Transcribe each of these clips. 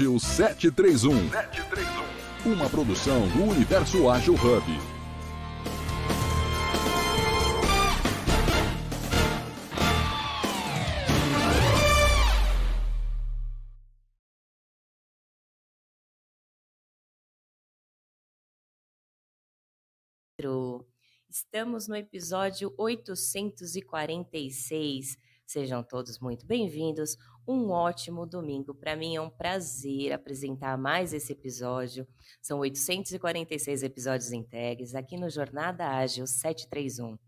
Ágil 731. 731. Uma produção do Universo Ágil Hub. Estamos no episódio 846. Sejam todos muito bem-vindos. Um ótimo domingo. Para mim é um prazer apresentar mais esse episódio. São 846 episódios entregues aqui no Jornada Ágil 731.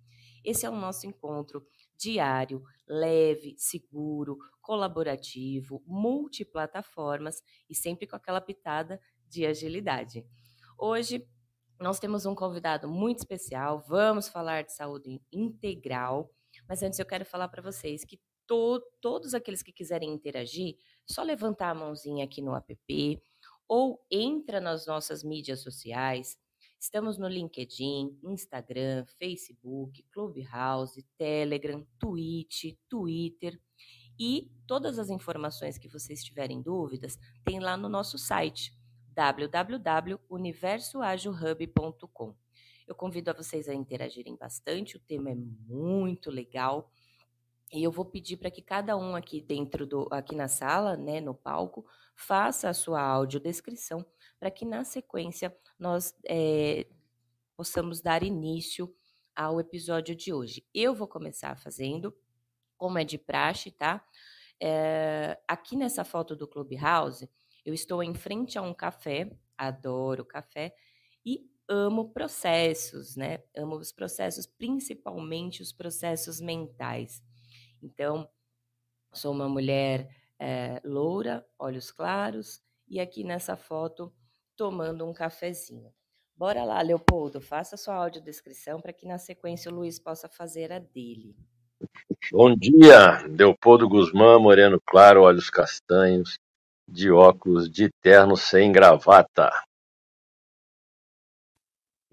Esse é o nosso encontro diário, leve, seguro, colaborativo, multiplataformas e sempre com aquela pitada de agilidade. Hoje nós temos um convidado muito especial, vamos falar de saúde integral, mas antes eu quero falar para vocês que to todos aqueles que quiserem interagir, só levantar a mãozinha aqui no app ou entra nas nossas mídias sociais. Estamos no LinkedIn, Instagram, Facebook, Clubhouse, Telegram, Twitch, Twitter. E todas as informações que vocês tiverem dúvidas, tem lá no nosso site www.universoagilhub.com. Eu convido a vocês a interagirem bastante, o tema é muito legal. E eu vou pedir para que cada um aqui dentro do aqui na sala, né, no palco, faça a sua audiodescrição para que na sequência nós é, possamos dar início ao episódio de hoje. Eu vou começar fazendo, como é de praxe, tá? É, aqui nessa foto do Clubhouse, eu estou em frente a um café, adoro café, e amo processos, né? Amo os processos, principalmente os processos mentais. Então, sou uma mulher é, loura, olhos claros, e aqui nessa foto tomando um cafezinho. Bora lá, Leopoldo, faça sua audiodescrição para que na sequência o Luiz possa fazer a dele. Bom dia, Leopoldo Guzmán, moreno claro, olhos castanhos, de óculos de terno sem gravata.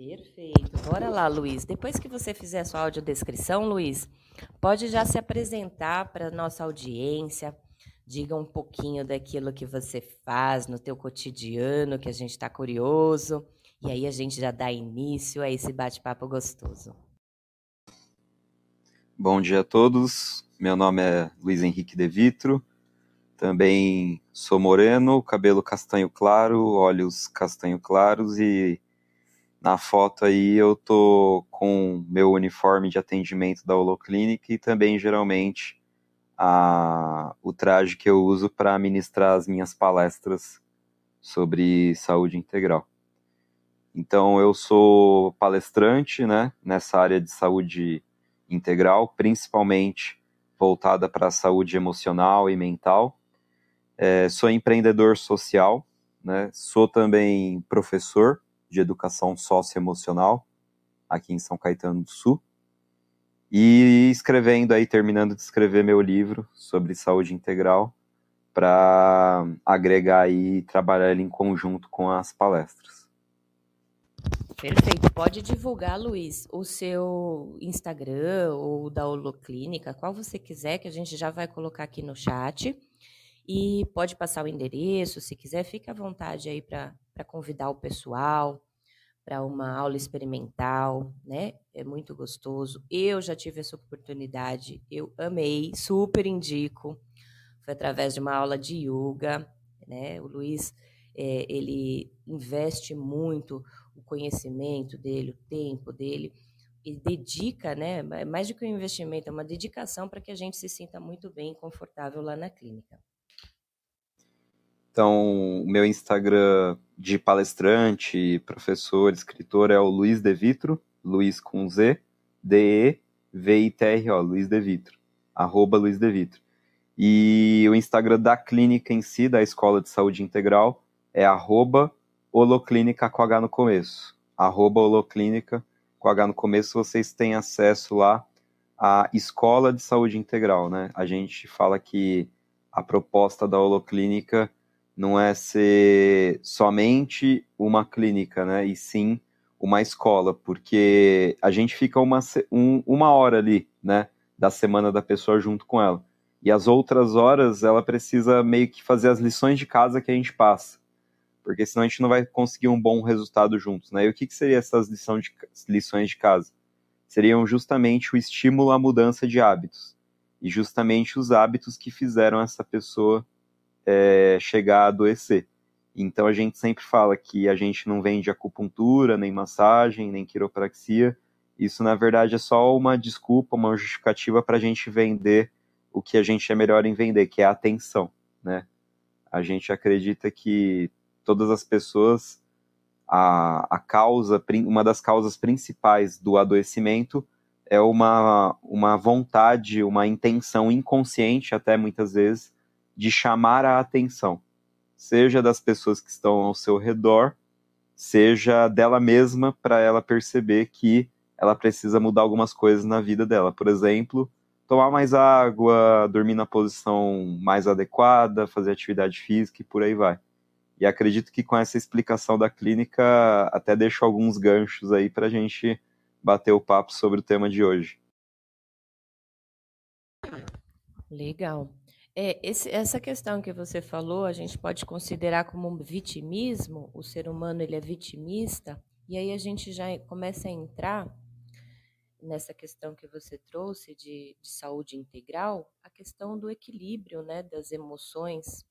Perfeito. Bora lá, Luiz. Depois que você fizer a sua audiodescrição, Luiz, pode já se apresentar para a nossa audiência. Diga um pouquinho daquilo que você faz no teu cotidiano, que a gente está curioso. E aí a gente já dá início a esse bate-papo gostoso. Bom dia a todos. Meu nome é Luiz Henrique De Vitro. Também sou moreno, cabelo castanho claro, olhos castanho claros e na foto aí eu tô com meu uniforme de atendimento da Holoclinic e também geralmente a, o traje que eu uso para ministrar as minhas palestras sobre saúde integral. Então eu sou palestrante, né, nessa área de saúde integral, principalmente voltada para a saúde emocional e mental. É, sou empreendedor social, né, sou também professor de Educação Socioemocional, aqui em São Caetano do Sul. E escrevendo aí, terminando de escrever meu livro sobre saúde integral, para agregar e trabalhar ele em conjunto com as palestras. Perfeito. Pode divulgar, Luiz, o seu Instagram ou da Holoclínica, qual você quiser, que a gente já vai colocar aqui no chat. E pode passar o endereço, se quiser, fique à vontade aí para convidar o pessoal para uma aula experimental, né? É muito gostoso. Eu já tive essa oportunidade, eu amei, super indico. Foi através de uma aula de yoga, né? O Luiz, é, ele investe muito o conhecimento dele, o tempo dele, e dedica, né? Mais do que um investimento, é uma dedicação para que a gente se sinta muito bem e confortável lá na clínica. Então, o meu Instagram de palestrante, professor, escritor é o Luiz De Vitro, Luiz com Z, D-E-V-I-T-R-O, Luiz De Vitro, arroba Luiz De Vitro. E o Instagram da clínica em si, da Escola de Saúde Integral, é arroba holoclínica com H no começo. Arroba holoclínica com H no começo, vocês têm acesso lá à Escola de Saúde Integral, né? A gente fala que a proposta da holoclínica não é ser somente uma clínica, né? E sim uma escola, porque a gente fica uma, um, uma hora ali, né? Da semana da pessoa junto com ela. E as outras horas ela precisa meio que fazer as lições de casa que a gente passa. Porque senão a gente não vai conseguir um bom resultado juntos, né? E o que, que seriam essas lições de, lições de casa? Seriam justamente o estímulo à mudança de hábitos. E justamente os hábitos que fizeram essa pessoa é, chegar a adoecer. Então a gente sempre fala que a gente não vende acupuntura, nem massagem, nem quiropraxia. Isso na verdade é só uma desculpa, uma justificativa para a gente vender o que a gente é melhor em vender, que é a atenção, né? A gente acredita que todas as pessoas a, a causa, uma das causas principais do adoecimento é uma, uma vontade, uma intenção inconsciente, até muitas vezes, de chamar a atenção seja das pessoas que estão ao seu redor, seja dela mesma para ela perceber que ela precisa mudar algumas coisas na vida dela. Por exemplo, tomar mais água, dormir na posição mais adequada, fazer atividade física e por aí vai. E acredito que com essa explicação da clínica até deixo alguns ganchos aí para a gente bater o papo sobre o tema de hoje. Legal. É, esse, essa questão que você falou, a gente pode considerar como um vitimismo, o ser humano ele é vitimista, e aí a gente já começa a entrar nessa questão que você trouxe de, de saúde integral, a questão do equilíbrio né, das emoções.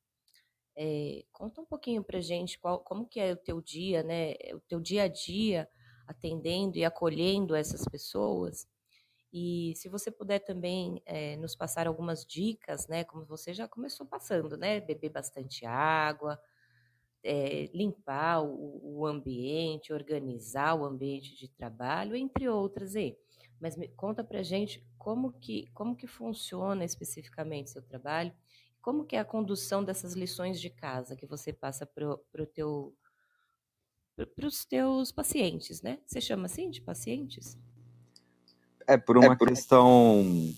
É, conta um pouquinho para gente qual, como que é o teu dia, né, o teu dia a dia atendendo e acolhendo essas pessoas e se você puder também é, nos passar algumas dicas, né? Como você já começou passando, né? Beber bastante água, é, limpar o, o, ambiente, organizar o ambiente de trabalho, entre outras aí. Mas me, conta pra gente como que, como que funciona especificamente seu trabalho, como que é a condução dessas lições de casa que você passa para pro teu para os teus pacientes, né? Você chama assim de pacientes? É, por uma é por... questão,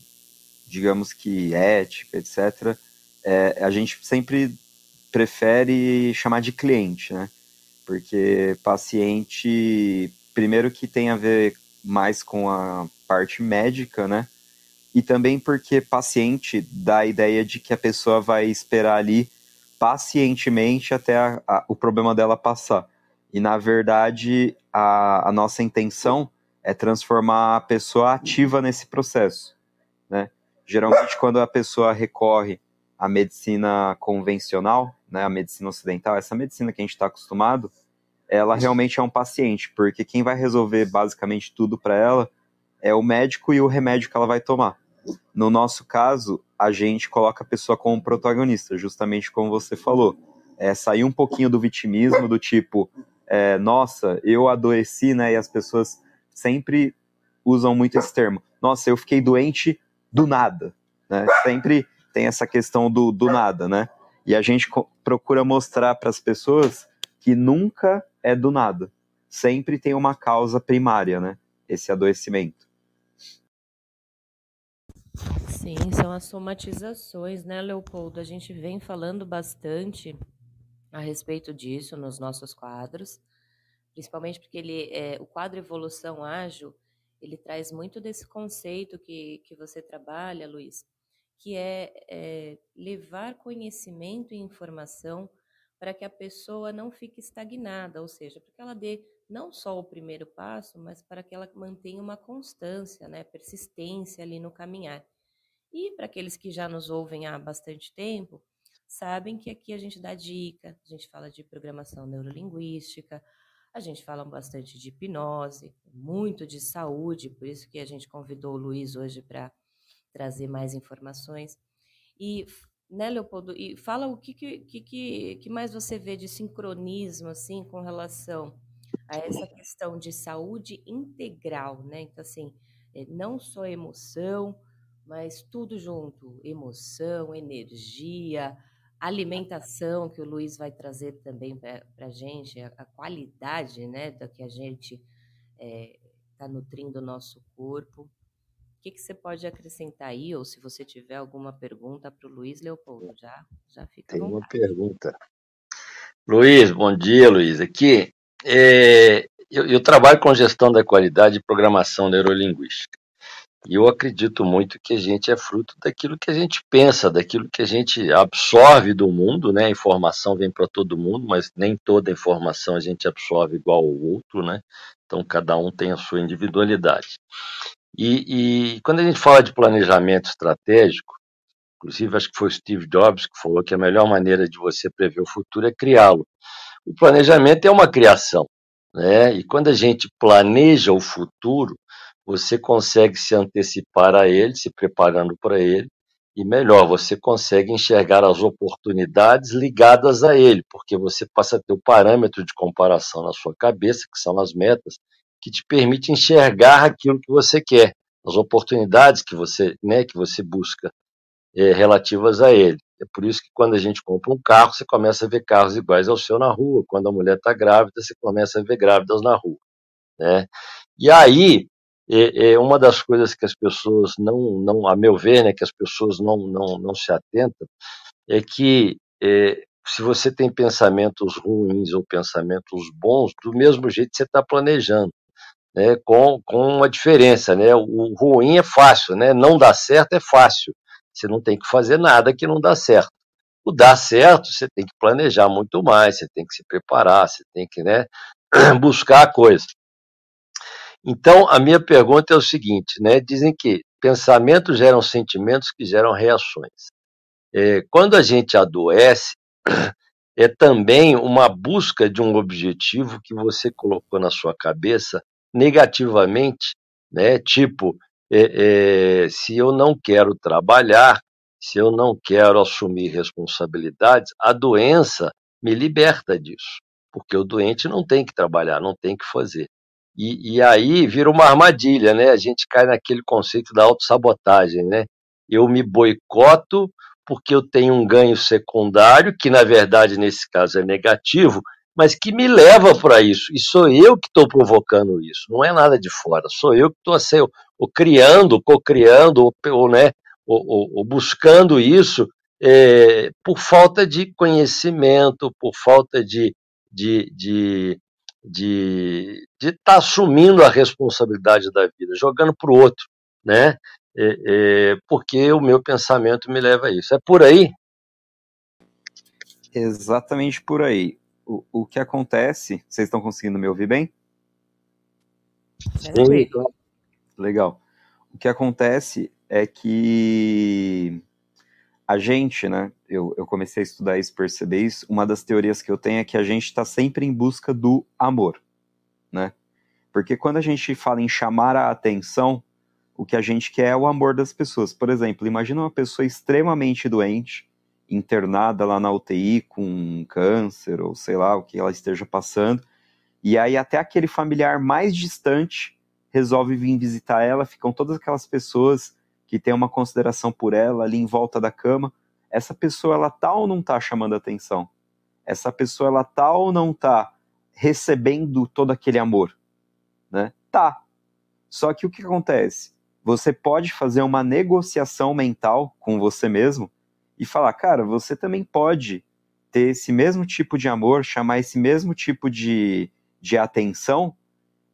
digamos que ética, etc., é, a gente sempre prefere chamar de cliente, né? Porque paciente, primeiro que tem a ver mais com a parte médica, né? E também porque paciente dá a ideia de que a pessoa vai esperar ali pacientemente até a, a, o problema dela passar. E na verdade, a, a nossa intenção é transformar a pessoa ativa nesse processo, né? Geralmente quando a pessoa recorre à medicina convencional, né, a medicina ocidental, essa medicina que a gente está acostumado, ela realmente é um paciente, porque quem vai resolver basicamente tudo para ela é o médico e o remédio que ela vai tomar. No nosso caso, a gente coloca a pessoa como protagonista, justamente como você falou. É sair um pouquinho do vitimismo, do tipo, é, nossa, eu adoeci, né? E as pessoas sempre usam muito esse termo. Nossa, eu fiquei doente do nada, né? Sempre tem essa questão do, do nada, né? E a gente procura mostrar para as pessoas que nunca é do nada. Sempre tem uma causa primária, né? Esse adoecimento. Sim, são as somatizações, né, Leopoldo? A gente vem falando bastante a respeito disso nos nossos quadros principalmente porque ele é, o quadro Evolução Ágil ele traz muito desse conceito que, que você trabalha, Luiz, que é, é levar conhecimento e informação para que a pessoa não fique estagnada, ou seja, para que ela dê não só o primeiro passo, mas para que ela mantenha uma constância, né, persistência ali no caminhar. E para aqueles que já nos ouvem há bastante tempo, sabem que aqui a gente dá dica, a gente fala de programação neurolinguística, a gente fala bastante de hipnose, muito de saúde, por isso que a gente convidou o Luiz hoje para trazer mais informações. E, né, Leopoldo, e fala o que, que, que, que mais você vê de sincronismo, assim, com relação a essa questão de saúde integral, né? Então, assim, é, não só emoção, mas tudo junto, emoção, energia, alimentação que o Luiz vai trazer também para a gente, a, qualidade né, da que a gente está é, tá nutrindo o nosso corpo. O que, que você pode acrescentar aí, ou se você tiver alguma pergunta para o Luiz Leopoldo, já, já fica Tem uma pergunta. Luiz, bom dia, Luiz. Aqui, é, eu, eu, trabalho com gestão da qualidade e programação neurolinguística. E eu acredito muito que a gente é fruto daquilo que a gente pensa, daquilo que a gente absorve do mundo, né? A informação vem para todo mundo, mas nem toda informação a gente absorve igual ao outro, né? Então cada um tem a sua individualidade. E, e quando a gente fala de planejamento estratégico, inclusive acho que foi Steve Jobs que falou que a melhor maneira de você prever o futuro é criá-lo. O planejamento é uma criação, né? E quando a gente planeja o futuro, você consegue se antecipar a ele, se preparando para ele, e melhor, você consegue enxergar as oportunidades ligadas a ele, porque você passa a ter o parâmetro de comparação na sua cabeça, que são as metas, que te permite enxergar aquilo que você quer, as oportunidades que você, né, que você busca é, relativas a ele. É por isso que quando a gente compra um carro, você começa a ver carros iguais ao seu na rua. Quando a mulher está grávida, você começa a ver grávidas na rua. Né? E aí, é, é, uma das coisas que as pessoas não, não a meu ver, né, que as pessoas não, não, não se atentam, é que é, se você tem pensamentos ruins ou pensamentos bons, do mesmo jeito você está planejando, né, com, com uma diferença, né, o ruim é fácil, né, não dá certo é fácil, você não tem que fazer nada que não dá certo. O dar certo, você tem que planejar muito mais, você tem que se preparar, você tem que né, buscar a coisa. Então, a minha pergunta é o seguinte, né? Dizem que pensamentos geram sentimentos que geram reações. É, quando a gente adoece, é também uma busca de um objetivo que você colocou na sua cabeça negativamente, né? Tipo, é, é, se eu não quero trabalhar, se eu não quero assumir responsabilidades, a doença me liberta disso, porque o doente não tem que trabalhar, não tem que fazer. E, e aí vira uma armadilha, né? A gente cai naquele conceito da autossabotagem, né? Eu me boicoto porque eu tenho um ganho secundário, que na verdade nesse caso é negativo, mas que me leva para isso. E sou eu que estou provocando isso, não é nada de fora. Sou eu que estou assim, criando, co-criando, ou, ou, né, ou, buscando isso é, por falta de conhecimento, por falta de de, de, de de estar tá assumindo a responsabilidade da vida, jogando para o outro, né? É, é, porque o meu pensamento me leva a isso. É por aí? Exatamente por aí o, o que acontece. Vocês estão conseguindo me ouvir bem? Sim. Legal. O que acontece é que a gente, né? Eu, eu comecei a estudar isso, perceber isso. Uma das teorias que eu tenho é que a gente está sempre em busca do amor, né? Porque quando a gente fala em chamar a atenção, o que a gente quer é o amor das pessoas. Por exemplo, imagina uma pessoa extremamente doente, internada lá na UTI com câncer ou sei lá o que ela esteja passando. E aí até aquele familiar mais distante resolve vir visitar ela, ficam todas aquelas pessoas que têm uma consideração por ela ali em volta da cama. Essa pessoa ela tá ou não tá chamando atenção? Essa pessoa ela tá ou não tá recebendo todo aquele amor, né? Tá. Só que o que acontece? Você pode fazer uma negociação mental com você mesmo e falar, cara, você também pode ter esse mesmo tipo de amor, chamar esse mesmo tipo de, de atenção,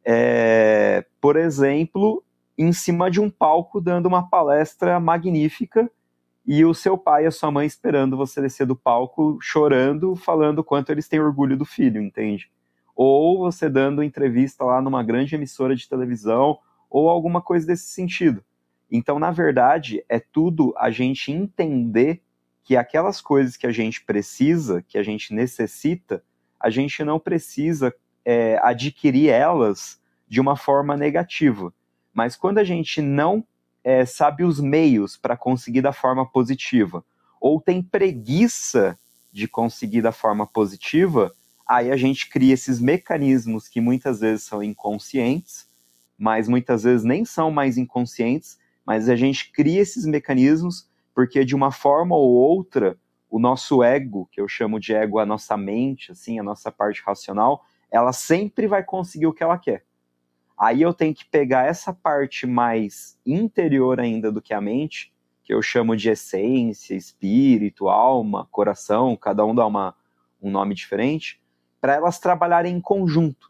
é, por exemplo, em cima de um palco dando uma palestra magnífica e o seu pai e a sua mãe esperando você descer do palco, chorando, falando quanto eles têm orgulho do filho, entende? Ou você dando entrevista lá numa grande emissora de televisão, ou alguma coisa desse sentido. Então, na verdade, é tudo a gente entender que aquelas coisas que a gente precisa, que a gente necessita, a gente não precisa é, adquirir elas de uma forma negativa. Mas quando a gente não é, sabe os meios para conseguir da forma positiva, ou tem preguiça de conseguir da forma positiva, aí a gente cria esses mecanismos que muitas vezes são inconscientes, mas muitas vezes nem são mais inconscientes, mas a gente cria esses mecanismos porque de uma forma ou outra, o nosso ego, que eu chamo de ego, a nossa mente, assim, a nossa parte racional, ela sempre vai conseguir o que ela quer. Aí eu tenho que pegar essa parte mais interior ainda do que a mente, que eu chamo de essência, espírito, alma, coração, cada um dá uma, um nome diferente, para elas trabalharem em conjunto.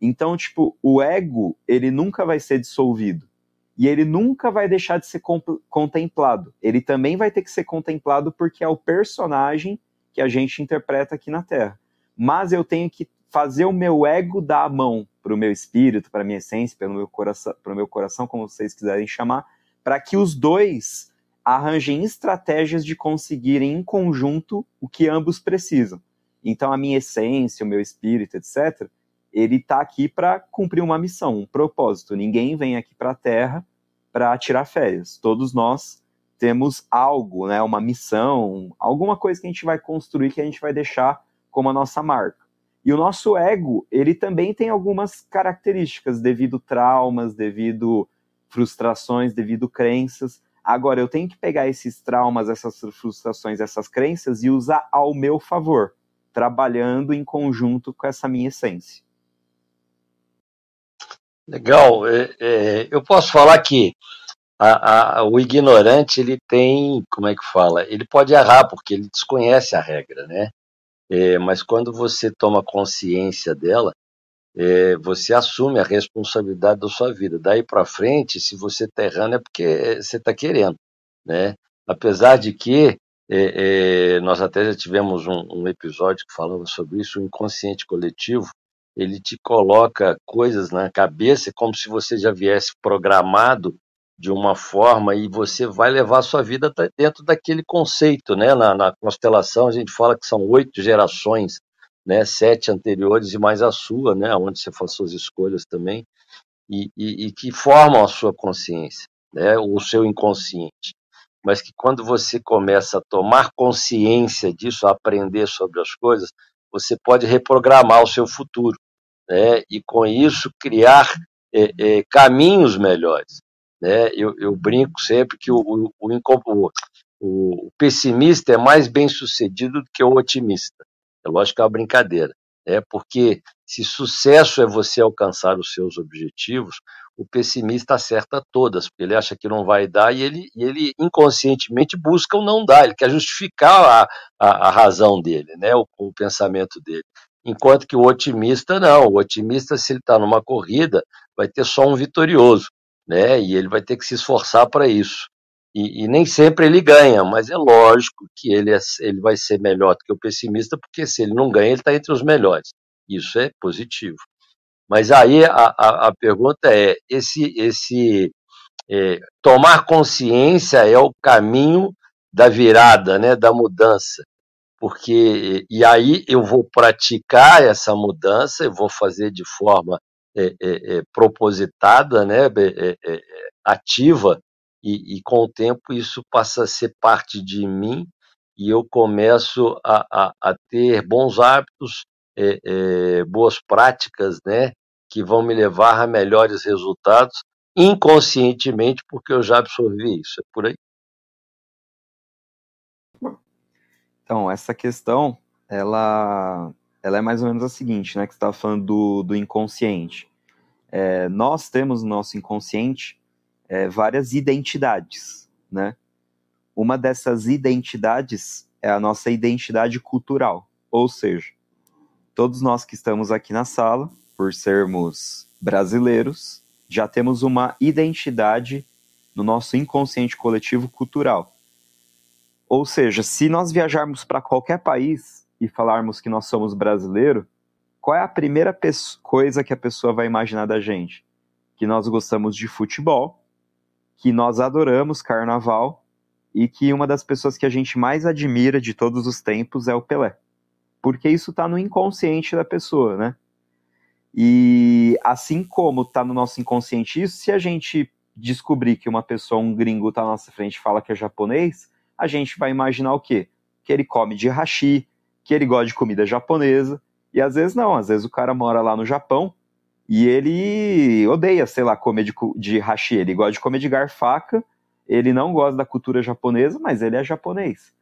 Então, tipo, o ego, ele nunca vai ser dissolvido. e ele nunca vai deixar de ser contemplado. Ele também vai ter que ser contemplado porque é o personagem que a gente interpreta aqui na Terra. Mas eu tenho que fazer o meu ego dar a mão para o meu espírito, para minha essência, para o meu coração, para o meu coração, como vocês quiserem chamar, para que os dois arranjem estratégias de conseguirem em conjunto o que ambos precisam. Então a minha essência, o meu espírito, etc, ele está aqui para cumprir uma missão, um propósito. Ninguém vem aqui para a Terra para tirar férias. Todos nós temos algo, né, uma missão, alguma coisa que a gente vai construir que a gente vai deixar como a nossa marca. E o nosso ego, ele também tem algumas características devido traumas, devido frustrações, devido crenças. Agora eu tenho que pegar esses traumas, essas frustrações, essas crenças e usar ao meu favor, trabalhando em conjunto com essa minha essência. Legal. É, é, eu posso falar que a, a, o ignorante ele tem, como é que fala? Ele pode errar porque ele desconhece a regra, né? É, mas quando você toma consciência dela, é, você assume a responsabilidade da sua vida. Daí para frente, se você está errando, é porque você está querendo, né? Apesar de que é, é, nós até já tivemos um, um episódio que falava sobre isso, o inconsciente coletivo, ele te coloca coisas na cabeça como se você já viesse programado de uma forma e você vai levar a sua vida dentro daquele conceito, né? Na, na constelação a gente fala que são oito gerações, né? Sete anteriores e mais a sua, né? Onde você faz suas escolhas também e, e, e que formam a sua consciência, né? O seu inconsciente. Mas que quando você começa a tomar consciência disso, a aprender sobre as coisas, você pode reprogramar o seu futuro né, e com isso criar é, é, caminhos melhores. Né? Eu, eu, brinco sempre que o, o, o, o, pessimista é mais bem sucedido do que o otimista. É lógico que é uma brincadeira, né? porque se sucesso é você alcançar os seus objetivos, o pessimista acerta todas, porque ele acha que não vai dar e ele, e ele inconscientemente busca o não dar, ele quer justificar a, a, a razão dele, né? o, o pensamento dele. Enquanto que o otimista não, o otimista, se ele está numa corrida, vai ter só um vitorioso, né? E ele vai ter que se esforçar para isso. E, e, nem sempre ele ganha, mas é lógico que ele, é, ele vai ser melhor do que o pessimista, porque se ele não ganha, ele está entre os melhores. Isso é positivo. Mas aí a, a, a pergunta é: esse, esse é, tomar consciência é o caminho da virada, né, da mudança porque e aí eu vou praticar essa mudança, eu vou fazer de forma é, é, é propositada, né, é, é, ativa, e, e, com o tempo isso passa a ser parte de mim e eu começo a, a, a ter bons hábitos, boas práticas, né, que vão me levar a melhores resultados inconscientemente, porque eu já absorvi isso. É por aí. Então, essa questão, ela, ela é mais ou menos a seguinte, né? Que você estava falando do, do inconsciente. É, nós temos no nosso inconsciente é, várias identidades, né? Uma dessas identidades é a nossa identidade cultural, ou seja, todos nós que estamos aqui na sala, por sermos brasileiros, já temos uma identidade no nosso inconsciente coletivo cultural. Ou seja, se nós viajarmos para qualquer país e falarmos que nós somos brasileiro, qual é a primeira coisa que a pessoa vai imaginar da gente? Que nós gostamos de futebol, que nós adoramos carnaval e que uma das pessoas que a gente mais admira de todos os tempos é o Pelé. Porque isso está no inconsciente da pessoa, né? E assim como está no nosso inconsciente isso, se a gente descobrir que uma pessoa, um gringo, está na nossa frente e fala que é japonês, a gente vai imaginar o quê? Que ele come de hashi, que ele gosta de comida japonesa, e às vezes não, às vezes o cara mora lá no Japão e ele odeia, sei lá, comer de, de hashi, ele gosta de comer de garfaca, ele não gosta da cultura japonesa, mas ele é japonês.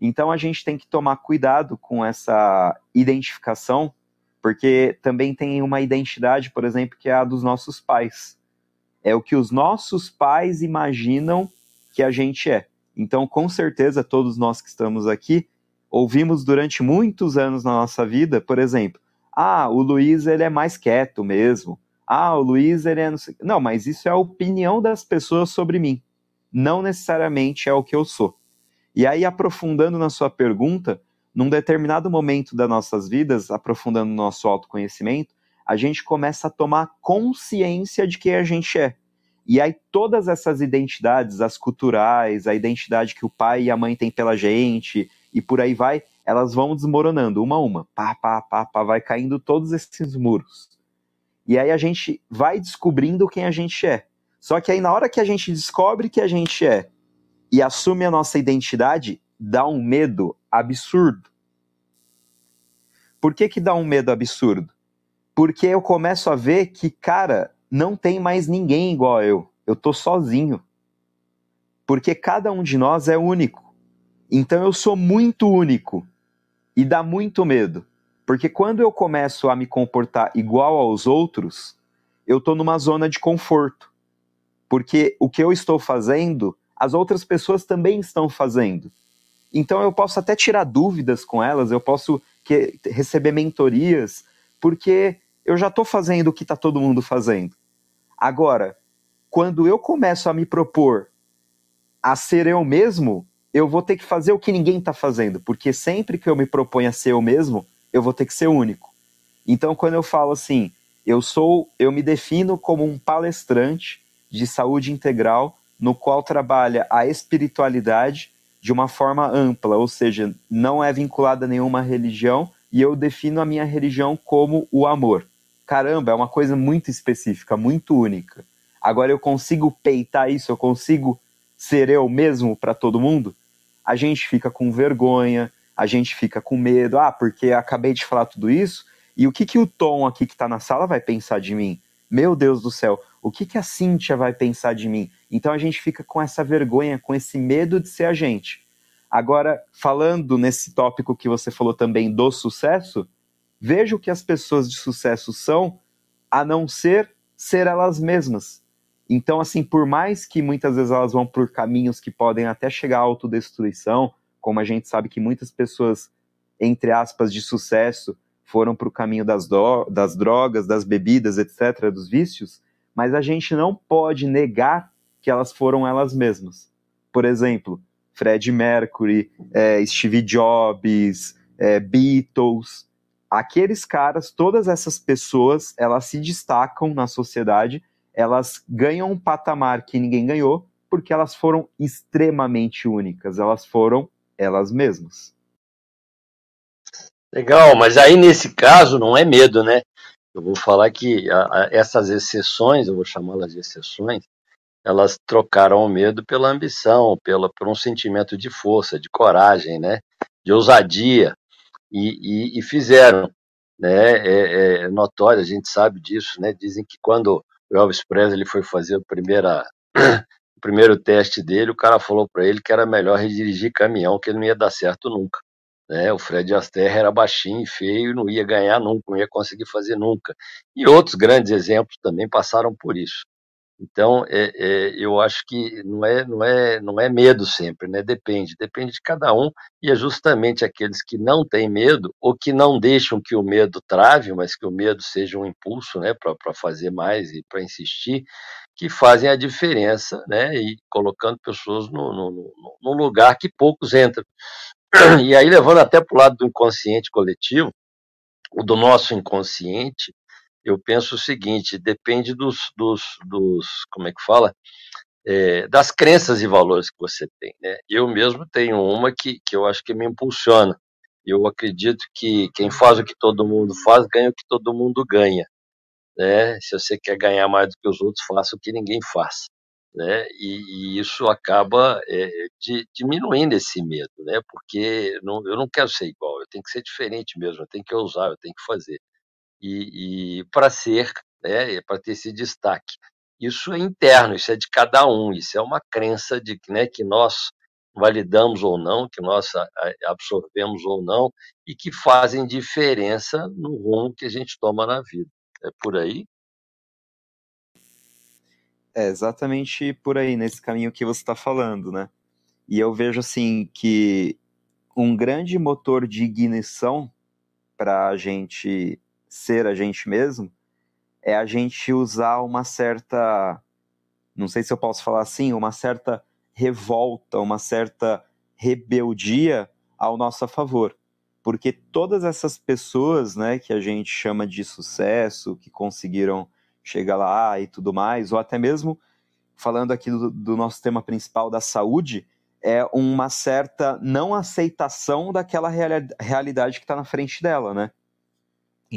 Então a gente tem que tomar cuidado com essa identificação, porque também tem uma identidade, por exemplo, que é a dos nossos pais. É o que os nossos pais imaginam que a gente é. Então, com certeza, todos nós que estamos aqui ouvimos durante muitos anos na nossa vida, por exemplo, ah, o Luiz ele é mais quieto mesmo. Ah, o Luiz, ele é não sei... Não, mas isso é a opinião das pessoas sobre mim. Não necessariamente é o que eu sou. E aí, aprofundando na sua pergunta, num determinado momento das nossas vidas, aprofundando no nosso autoconhecimento, a gente começa a tomar consciência de quem a gente é. E aí todas essas identidades, as culturais, a identidade que o pai e a mãe têm pela gente, e por aí vai, elas vão desmoronando uma a uma. Pá, pá, pá, pá, vai caindo todos esses muros. E aí a gente vai descobrindo quem a gente é. Só que aí na hora que a gente descobre que a gente é e assume a nossa identidade, dá um medo absurdo. Por que que dá um medo absurdo? Porque eu começo a ver que, cara, não tem mais ninguém igual eu. Eu tô sozinho. Porque cada um de nós é único. Então eu sou muito único. E dá muito medo. Porque quando eu começo a me comportar igual aos outros, eu tô numa zona de conforto. Porque o que eu estou fazendo, as outras pessoas também estão fazendo. Então eu posso até tirar dúvidas com elas, eu posso que, receber mentorias, porque eu já estou fazendo o que está todo mundo fazendo. Agora, quando eu começo a me propor a ser eu mesmo, eu vou ter que fazer o que ninguém está fazendo, porque sempre que eu me proponho a ser eu mesmo, eu vou ter que ser único. Então, quando eu falo assim, eu sou, eu me defino como um palestrante de saúde integral, no qual trabalha a espiritualidade de uma forma ampla, ou seja, não é vinculada a nenhuma religião, e eu defino a minha religião como o amor caramba, é uma coisa muito específica, muito única. Agora eu consigo peitar isso, eu consigo ser eu mesmo para todo mundo? A gente fica com vergonha, a gente fica com medo, ah, porque acabei de falar tudo isso, e o que, que o Tom aqui que está na sala vai pensar de mim? Meu Deus do céu, o que, que a Cíntia vai pensar de mim? Então a gente fica com essa vergonha, com esse medo de ser a gente. Agora, falando nesse tópico que você falou também do sucesso, Veja o que as pessoas de sucesso são, a não ser ser elas mesmas. Então, assim, por mais que muitas vezes elas vão por caminhos que podem até chegar à autodestruição, como a gente sabe que muitas pessoas, entre aspas, de sucesso, foram para o caminho das, das drogas, das bebidas, etc., dos vícios, mas a gente não pode negar que elas foram elas mesmas. Por exemplo, Fred Mercury, é, Steve Jobs, é, Beatles, aqueles caras, todas essas pessoas, elas se destacam na sociedade, elas ganham um patamar que ninguém ganhou, porque elas foram extremamente únicas, elas foram elas mesmas. Legal, mas aí nesse caso não é medo, né? Eu vou falar que a, a, essas exceções, eu vou chamá-las de exceções, elas trocaram o medo pela ambição, pela, por um sentimento de força, de coragem, né? De ousadia e, e, e fizeram. Né? É, é, notório, a gente sabe disso. Né? Dizem que quando o Elvis Presley foi fazer o, primeira, o primeiro teste dele, o cara falou para ele que era melhor redirigir caminhão, que ele não ia dar certo nunca. Né? O Fred Astaire era baixinho e feio, não ia ganhar nunca, não ia conseguir fazer nunca. E outros grandes exemplos também passaram por isso. Então, é, é, eu acho que não é, não, é, não é medo sempre, né? Depende, depende de cada um, e é justamente aqueles que não têm medo, ou que não deixam que o medo trave, mas que o medo seja um impulso, né, para fazer mais e para insistir, que fazem a diferença, né? E colocando pessoas no, no, no, lugar que poucos entram. E aí, levando até para o lado do inconsciente coletivo, o do nosso inconsciente, eu penso o seguinte: depende dos, dos, dos como é que fala? É, das crenças e valores que você tem. Né? Eu mesmo tenho uma que, que eu acho que me impulsiona. Eu acredito que quem faz o que todo mundo faz, ganha o que todo mundo ganha. Né? Se você quer ganhar mais do que os outros, faça o que ninguém faz. Né? E, e isso acaba é, de, diminuindo esse medo, né? porque não, eu não quero ser igual, eu tenho que ser diferente mesmo, eu tenho que ousar, eu tenho que fazer e, e para ser, né, para ter esse destaque. Isso é interno, isso é de cada um, isso é uma crença de né, que nós validamos ou não, que nós absorvemos ou não, e que fazem diferença no rumo que a gente toma na vida. É por aí? É exatamente por aí, nesse caminho que você está falando, né? E eu vejo assim que um grande motor de ignição para a gente ser a gente mesmo é a gente usar uma certa, não sei se eu posso falar assim, uma certa revolta, uma certa rebeldia ao nosso favor. Porque todas essas pessoas, né, que a gente chama de sucesso, que conseguiram chegar lá e tudo mais, ou até mesmo falando aqui do, do nosso tema principal da saúde, é uma certa não aceitação daquela reali realidade que está na frente dela, né?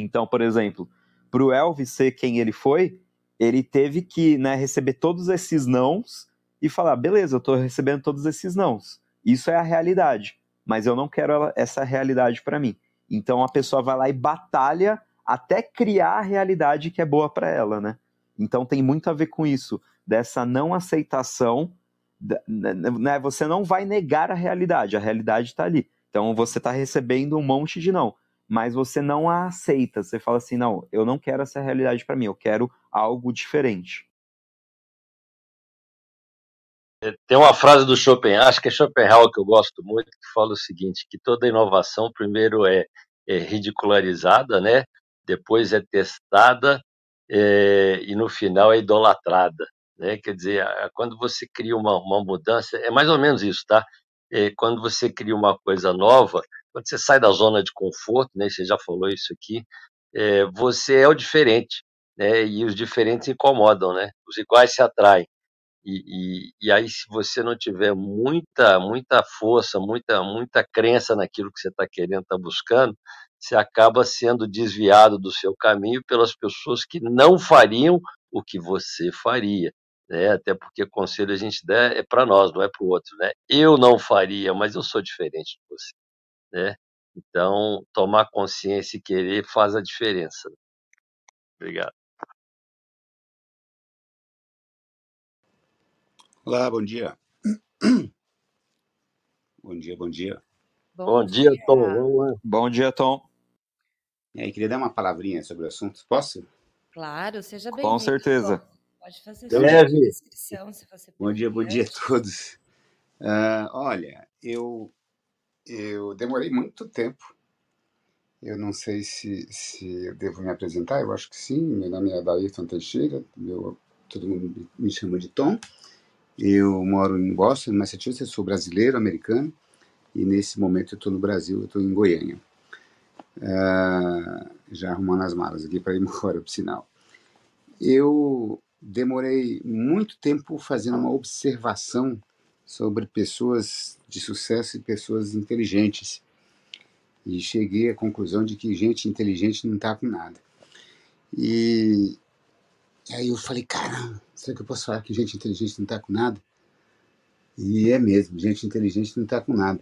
Então, por exemplo, para o Elvis ser quem ele foi, ele teve que né, receber todos esses nãos e falar: beleza, eu estou recebendo todos esses nãos. Isso é a realidade, mas eu não quero essa realidade para mim. Então a pessoa vai lá e batalha até criar a realidade que é boa para ela, né? Então tem muito a ver com isso, dessa não aceitação. Né? Você não vai negar a realidade, a realidade está ali. Então você está recebendo um monte de não, mas você não a aceita. Você fala assim: não, eu não quero essa realidade para mim, eu quero algo diferente. Tem uma frase do Schopenhauer, acho que é Schopenhauer que eu gosto muito, que fala o seguinte: que toda inovação primeiro é, é ridicularizada, né? Depois é testada é, e no final é idolatrada, né? Quer dizer, quando você cria uma, uma mudança, é mais ou menos isso, tá? É, quando você cria uma coisa nova, quando você sai da zona de conforto, né? Você já falou isso aqui, é, você é o diferente, né? E os diferentes incomodam, né? Os iguais se atraem. E, e, e, aí, se você não tiver muita, muita força, muita, muita crença naquilo que você está querendo, está buscando, você acaba sendo desviado do seu caminho pelas pessoas que não fariam o que você faria. Né? Até porque conselho a gente dá é para nós, não é para o outro. Né? Eu não faria, mas eu sou diferente de você. Né? Então, tomar consciência e querer faz a diferença. Obrigado. Olá, bom dia. Bom dia, bom dia. Bom, bom dia, dia, Tom. Bom dia, Tom. E aí, queria dar uma palavrinha sobre o assunto, posso? Claro, seja bem-vindo. Com certeza. Pode fazer sua descrição, se você Bom dia, bom dia a todos. Uh, olha, eu, eu demorei muito tempo. Eu não sei se, se eu devo me apresentar, eu acho que sim. Meu nome é Adairton Teixeira, meu, todo mundo me chama de Tom. Eu moro em Boston, Massachusetts, sou brasileiro, americano, e nesse momento eu estou no Brasil, eu estou em Goiânia. Uh, já arrumando as malas aqui para ir embora, por sinal. Eu demorei muito tempo fazendo uma observação sobre pessoas de sucesso e pessoas inteligentes. E cheguei à conclusão de que gente inteligente não está com nada. E aí eu falei, caramba, será que eu posso falar que gente inteligente não está com nada? E é mesmo, gente inteligente não está com nada.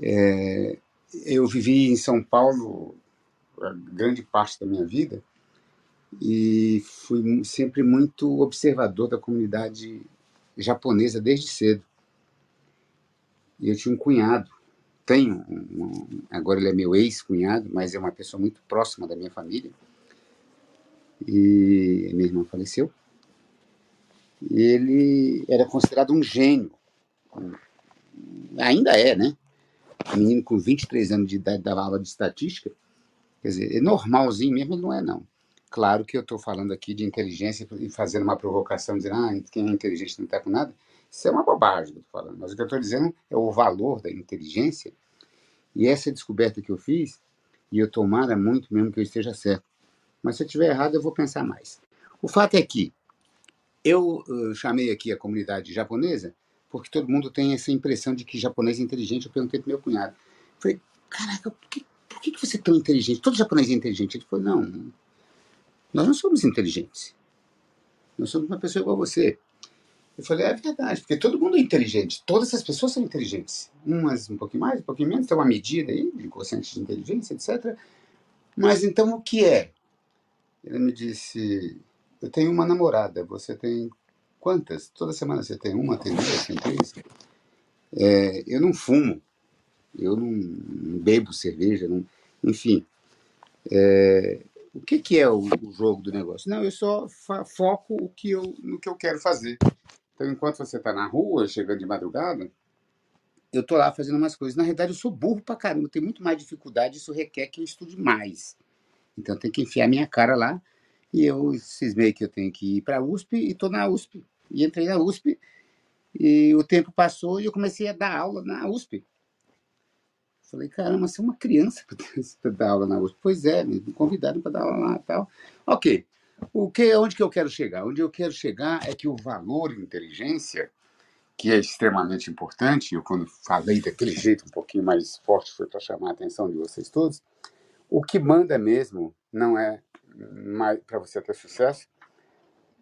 É, eu vivi em São Paulo a grande parte da minha vida e fui sempre muito observador da comunidade japonesa desde cedo. E eu tinha um cunhado, tenho, um, agora ele é meu ex-cunhado, mas é uma pessoa muito próxima da minha família. E minha irmã faleceu ele era considerado um gênio. Ainda é, né? Um menino com 23 anos de idade dava aula de estatística. Quer dizer, é normalzinho mesmo, ele não é, não. Claro que eu estou falando aqui de inteligência e fazendo uma provocação, dizendo, ah, quem é inteligente não está com nada. Isso é uma bobagem que eu estou falando. Mas o que eu estou dizendo é o valor da inteligência. E essa descoberta que eu fiz, e eu tomara muito mesmo que eu esteja certo. Mas se eu estiver errado, eu vou pensar mais. O fato é que eu uh, chamei aqui a comunidade japonesa porque todo mundo tem essa impressão de que japonês é inteligente. Eu perguntei pro meu cunhado. Falei, caraca, por que, por que você é tão inteligente? Todo japonês é inteligente. Ele falou, não, nós não somos inteligentes. Nós somos uma pessoa igual a você. Eu falei, é verdade, porque todo mundo é inteligente. Todas as pessoas são inteligentes. Umas um pouquinho mais, um pouquinho menos. Tem uma medida aí de quociente de inteligência, etc. Mas então o que é? Ele me disse, eu tenho uma namorada, você tem quantas? Toda semana você tem uma, tem duas, tem três? É, eu não fumo, eu não, não bebo cerveja, não, enfim. É, o que, que é o, o, jogo do negócio? Não, eu só foco o que eu, no que eu quero fazer. Então, enquanto você está na rua, chegando de madrugada, eu estou lá fazendo umas coisas. Na realidade, eu sou burro pra caramba, tenho muito mais dificuldade, isso requer que eu estude mais. Então, tenho que enfiar minha cara lá E eu cismei que eu tenho que ir para a USP e estou na USP. E entrei na USP e o tempo passou e eu comecei a dar aula na USP. Falei, caramba, você é uma criança para dar aula na USP. Pois é, me convidaram para dar aula lá e tal. Ok. O que, onde que eu quero chegar? Onde eu quero chegar é que o valor inteligência, que é extremamente importante, eu quando falei daquele jeito um pouquinho mais forte foi para chamar a atenção de vocês todos, o que manda mesmo não é para você ter sucesso,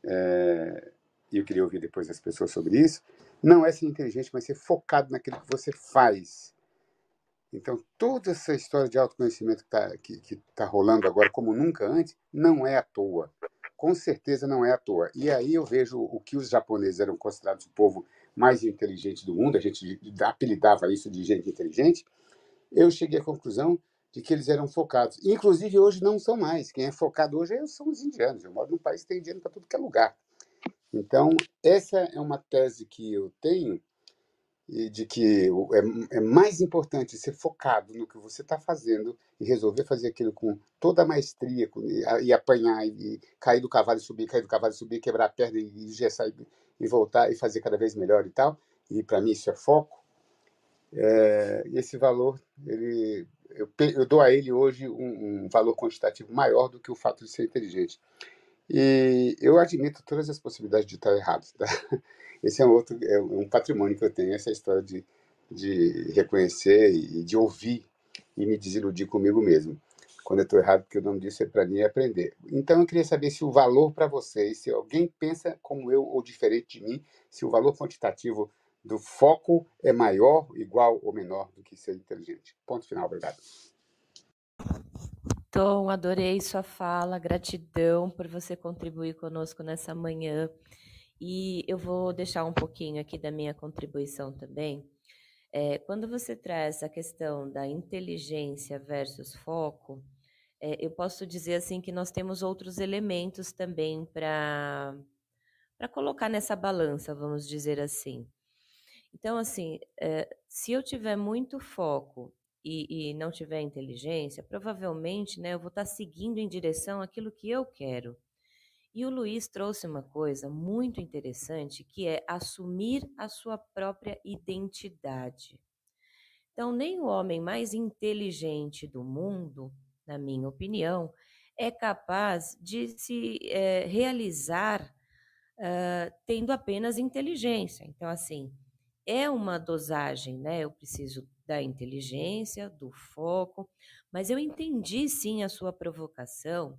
é, e eu queria ouvir depois das pessoas sobre isso, não é ser inteligente, mas ser focado naquilo que você faz então, toda essa história de autoconhecimento que está que, que tá rolando agora, como nunca antes, não é à toa. Com certeza não é à toa. E aí eu vejo o que os japoneses eram considerados o povo mais inteligente do mundo, a gente apelidava isso de gente inteligente, eu cheguei à conclusão de que eles eram focados. Inclusive, hoje não são mais. Quem é focado hoje são os indianos. Eu moro num país que tem indiano para tudo que é lugar. Então, essa é uma tese que eu tenho e de que é, é mais importante ser focado no que você está fazendo e resolver fazer aquilo com toda a maestria com, e, e, apanhar e, cair do cavalo e subir, cair do cavalo e subir, quebrar a perna e, e e, e voltar e fazer cada vez melhor e tal. E para mim isso é foco. É, esse valor, ele, eu, eu, dou a ele hoje um, um valor quantitativo maior do que o fato de ser inteligente. E eu admito todas as possibilidades de estar errado. Tá? Esse é um outro, é um patrimônio que eu tenho, essa história de, de reconhecer e de ouvir e me desiludir comigo mesmo. Quando eu estou errado, porque o nome disso é para mim é aprender. Então eu queria saber se o valor para vocês, se alguém pensa como eu ou diferente de mim, se o valor quantitativo do foco é maior, igual ou menor do que ser inteligente. Ponto final, obrigado. Tom, adorei sua fala, gratidão por você contribuir conosco nessa manhã. E eu vou deixar um pouquinho aqui da minha contribuição também. É, quando você traz a questão da inteligência versus foco, é, eu posso dizer assim que nós temos outros elementos também para para colocar nessa balança, vamos dizer assim. Então, assim, é, se eu tiver muito foco e, e, não tiver inteligência, provavelmente, né, eu vou estar seguindo em direção àquilo que eu quero. E o Luiz trouxe uma coisa muito interessante, que é assumir a sua própria identidade. Então, nem o homem mais inteligente do mundo, na minha opinião, é capaz de se é, realizar uh, tendo apenas inteligência. Então, assim, é uma dosagem, né? Eu preciso da inteligência, do foco, mas eu entendi sim a sua provocação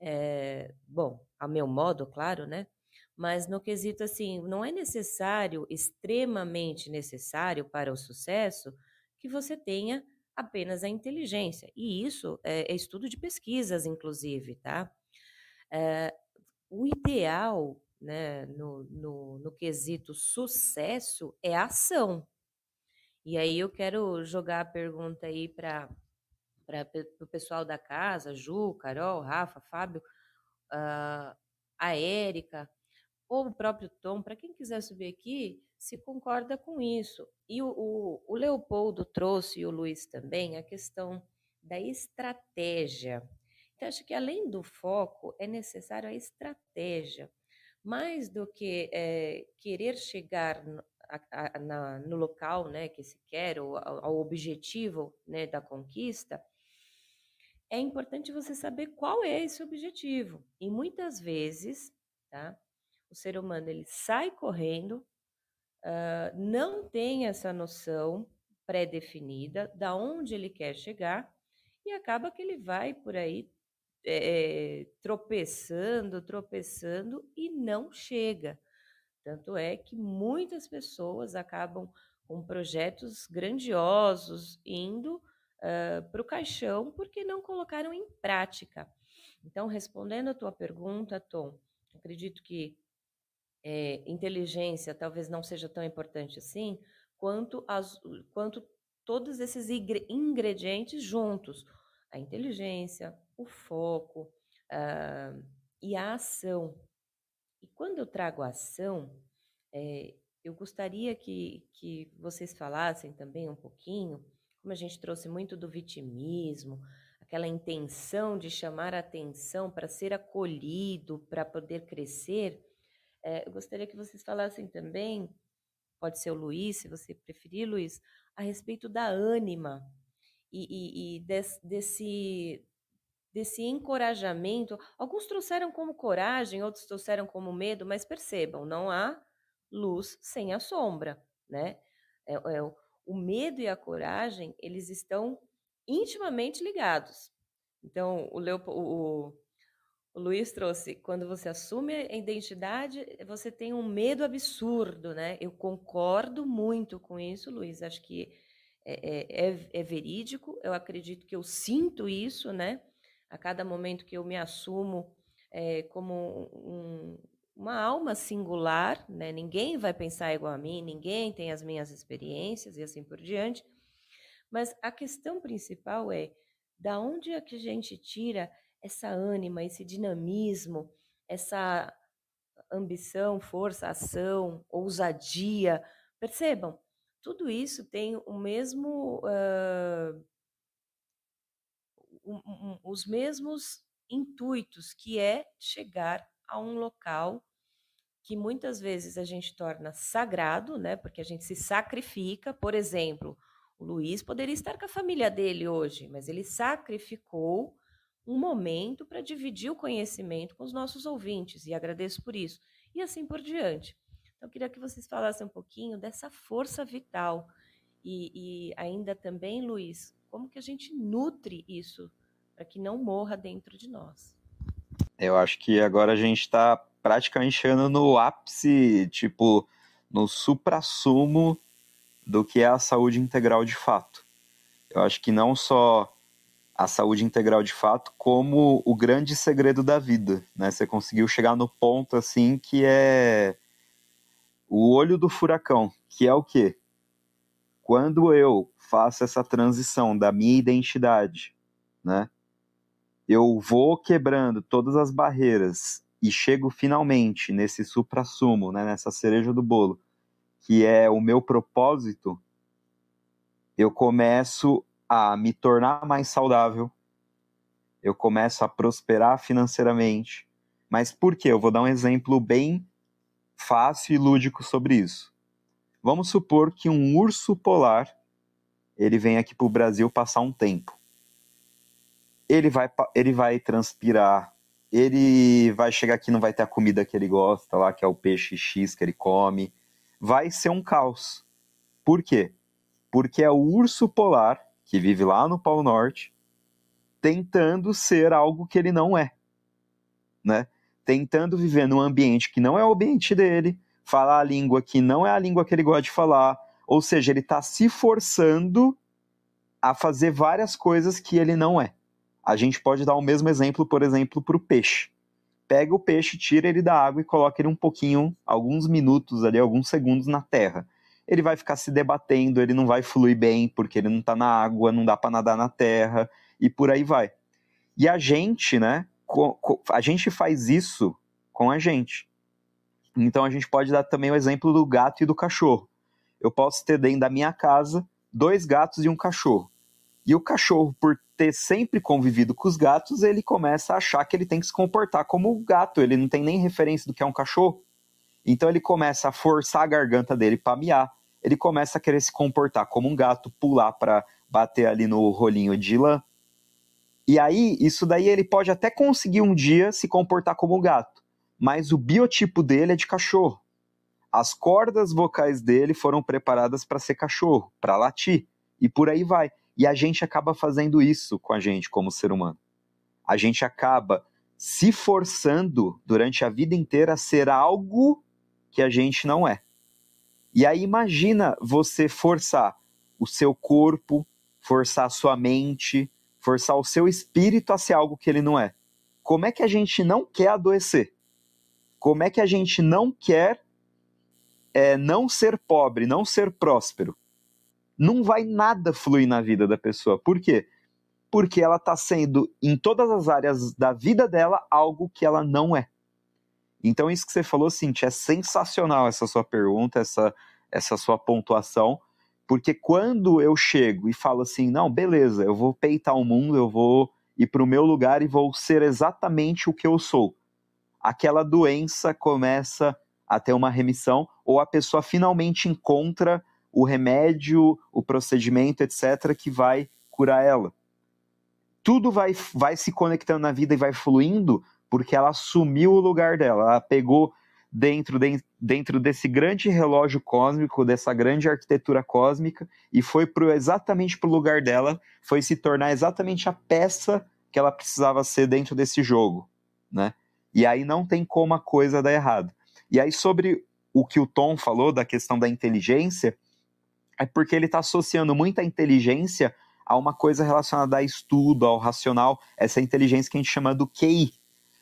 é, bom, a meu modo, claro, né? Mas no quesito assim, não é necessário, extremamente necessário para o sucesso, que você tenha apenas a inteligência. E isso é, é estudo de pesquisas, inclusive, tá? É, o ideal, né, no, no, no quesito sucesso é ação. E aí eu quero jogar a pergunta aí para o pessoal da casa, Ju, Carol, Rafa, Fábio, uh, a Érica, ou o próprio Tom, para quem quiser subir aqui, se concorda com isso. E o, o, o Leopoldo trouxe, e o Luiz também, a questão da estratégia. Então, acho que além do foco, é necessário a estratégia. Mais do que é, querer chegar a, a, na, no local né, que se quer, ou ao, ao objetivo né, da conquista, é importante você saber qual é esse objetivo. E muitas vezes, tá? O ser humano ele sai correndo, uh, não tem essa noção pré-definida da onde ele quer chegar e acaba que ele vai por aí é, tropeçando, tropeçando e não chega. Tanto é que muitas pessoas acabam com projetos grandiosos indo uh, para o caixão porque não colocaram em prática. Então, respondendo a tua pergunta, Tom, acredito que é, inteligência talvez não seja tão importante assim quanto, as, quanto todos esses ingredientes juntos. A inteligência, o foco uh, e a ação. E quando eu trago ação, é, eu gostaria que, que vocês falassem também um pouquinho como a gente trouxe muito do vitimismo, aquela intenção de chamar a atenção para ser acolhido, para poder crescer, é, eu gostaria que vocês falassem também, pode ser o Luiz, se você preferir, Luiz, a respeito da ânima e, e, e des, desse, desse encorajamento. Alguns trouxeram como coragem, outros trouxeram como medo, mas percebam, não há luz sem a sombra, né? É, é, o medo e a coragem, eles estão intimamente ligados. Então, o, Leop o, o Luiz trouxe, quando você assume a identidade, você tem um medo absurdo, né? Eu concordo muito com isso, Luiz. Acho que é, é, é, é verídico. Eu acredito que eu sinto isso, né? A cada momento que eu me assumo é, como um, uma alma singular, né? Ninguém vai pensar igual a mim, ninguém tem as minhas experiências e assim por diante. Mas a questão principal é da onde é que a gente tira essa ânima, esse dinamismo, essa ambição, força, ação, ousadia. Percebam, tudo isso tem o mesmo, uh, um, um, os mesmos intuitos, que é chegar a um local que muitas vezes a gente torna sagrado, né? Porque a gente se sacrifica, por exemplo, o Luiz poderia estar com a família dele hoje, mas ele sacrificou um momento para dividir o conhecimento com os nossos ouvintes, e agradeço por isso. E assim por diante. Então, eu queria que vocês falassem um pouquinho dessa força vital. E, e ainda também, Luiz, como que a gente nutre isso para que não morra dentro de nós? Eu acho que agora a gente está praticamente chegando no ápice, tipo, no supra-sumo do que é a saúde integral de fato. Eu acho que não só a saúde integral de fato, como o grande segredo da vida, né? Você conseguiu chegar no ponto assim que é o olho do furacão, que é o quê? Quando eu faço essa transição da minha identidade, né? Eu vou quebrando todas as barreiras e chego finalmente nesse supra-sumo, né, nessa cereja do bolo, que é o meu propósito, eu começo a me tornar mais saudável, eu começo a prosperar financeiramente. Mas por quê? Eu vou dar um exemplo bem fácil e lúdico sobre isso. Vamos supor que um urso polar ele vem aqui para o Brasil passar um tempo. Ele vai, ele vai transpirar, ele vai chegar aqui não vai ter a comida que ele gosta lá, que é o peixe X que ele come, vai ser um caos. Por quê? Porque é o urso polar, que vive lá no Polo Norte, tentando ser algo que ele não é. Né? Tentando viver num ambiente que não é o ambiente dele, falar a língua que não é a língua que ele gosta de falar, ou seja, ele está se forçando a fazer várias coisas que ele não é. A gente pode dar o mesmo exemplo, por exemplo, para o peixe pega o peixe, tira ele da água e coloca ele um pouquinho, alguns minutos ali, alguns segundos na terra. Ele vai ficar se debatendo, ele não vai fluir bem porque ele não está na água, não dá para nadar na terra e por aí vai. E a gente, né? A gente faz isso com a gente. Então a gente pode dar também o exemplo do gato e do cachorro. Eu posso ter dentro da minha casa dois gatos e um cachorro. E o cachorro, por ter sempre convivido com os gatos, ele começa a achar que ele tem que se comportar como o gato, ele não tem nem referência do que é um cachorro. Então ele começa a forçar a garganta dele para miar, ele começa a querer se comportar como um gato, pular para bater ali no rolinho de lã. E aí, isso daí ele pode até conseguir um dia se comportar como um gato, mas o biotipo dele é de cachorro. As cordas vocais dele foram preparadas para ser cachorro, para latir, e por aí vai. E a gente acaba fazendo isso com a gente como ser humano. A gente acaba se forçando durante a vida inteira a ser algo que a gente não é. E aí imagina você forçar o seu corpo, forçar a sua mente, forçar o seu espírito a ser algo que ele não é. Como é que a gente não quer adoecer? Como é que a gente não quer é, não ser pobre, não ser próspero? não vai nada fluir na vida da pessoa. Por quê? Porque ela está sendo, em todas as áreas da vida dela, algo que ela não é. Então, isso que você falou, Cintia, é sensacional essa sua pergunta, essa, essa sua pontuação, porque quando eu chego e falo assim, não, beleza, eu vou peitar o mundo, eu vou ir para o meu lugar e vou ser exatamente o que eu sou. Aquela doença começa a ter uma remissão, ou a pessoa finalmente encontra o remédio, o procedimento, etc., que vai curar ela. Tudo vai, vai se conectando na vida e vai fluindo porque ela assumiu o lugar dela. Ela pegou dentro, de, dentro desse grande relógio cósmico, dessa grande arquitetura cósmica, e foi pro, exatamente para o lugar dela, foi se tornar exatamente a peça que ela precisava ser dentro desse jogo, né? E aí não tem como a coisa dar errado. E aí sobre o que o Tom falou da questão da inteligência, é porque ele está associando muita inteligência a uma coisa relacionada a estudo, ao racional, essa inteligência que a gente chama do QI,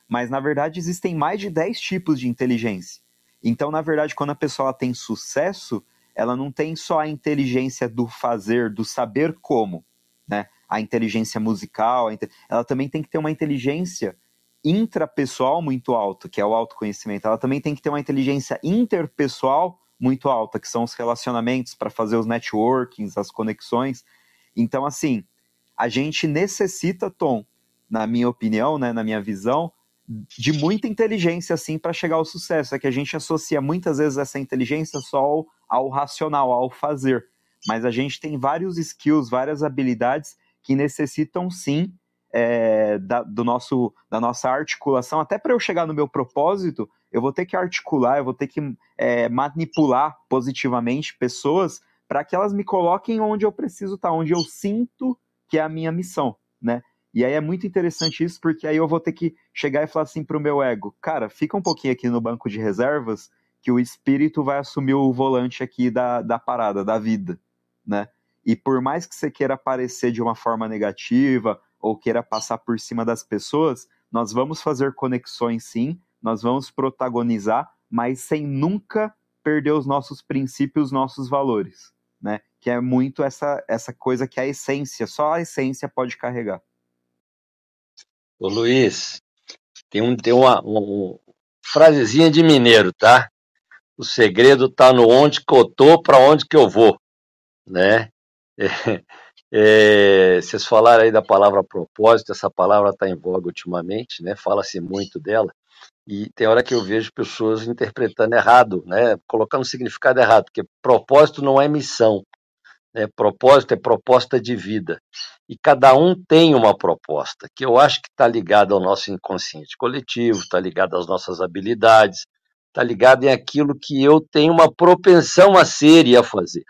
mas na verdade existem mais de 10 tipos de inteligência. Então, na verdade, quando a pessoa tem sucesso, ela não tem só a inteligência do fazer, do saber como, né? A inteligência musical, ela também tem que ter uma inteligência intrapessoal muito alta, que é o autoconhecimento. Ela também tem que ter uma inteligência interpessoal muito alta, que são os relacionamentos para fazer os networkings, as conexões. Então, assim, a gente necessita, Tom, na minha opinião, né, na minha visão, de muita inteligência assim para chegar ao sucesso. É que a gente associa muitas vezes essa inteligência só ao, ao racional, ao fazer. Mas a gente tem vários skills, várias habilidades que necessitam sim é, da, do nosso, da nossa articulação. Até para eu chegar no meu propósito, eu vou ter que articular, eu vou ter que é, manipular positivamente pessoas para que elas me coloquem onde eu preciso estar, tá, onde eu sinto que é a minha missão, né? E aí é muito interessante isso, porque aí eu vou ter que chegar e falar assim pro meu ego, cara, fica um pouquinho aqui no banco de reservas, que o espírito vai assumir o volante aqui da, da parada, da vida, né? E por mais que você queira aparecer de uma forma negativa, ou queira passar por cima das pessoas, nós vamos fazer conexões sim, nós vamos protagonizar, mas sem nunca perder os nossos princípios, os nossos valores, né? Que é muito essa, essa coisa que a essência, só a essência pode carregar. Ô Luiz, tem, um, tem uma, uma, frasezinha de mineiro, tá? O segredo tá no onde que eu tô, para onde que eu vou, né? É, é, vocês falaram aí da palavra propósito, essa palavra está em voga ultimamente, né? Fala-se muito dela. E tem hora que eu vejo pessoas interpretando errado, né? Colocando significado errado, porque propósito não é missão. Né? Propósito é proposta de vida. E cada um tem uma proposta, que eu acho que está ligada ao nosso inconsciente coletivo, está ligada às nossas habilidades, está ligada em aquilo que eu tenho uma propensão a ser e a fazer.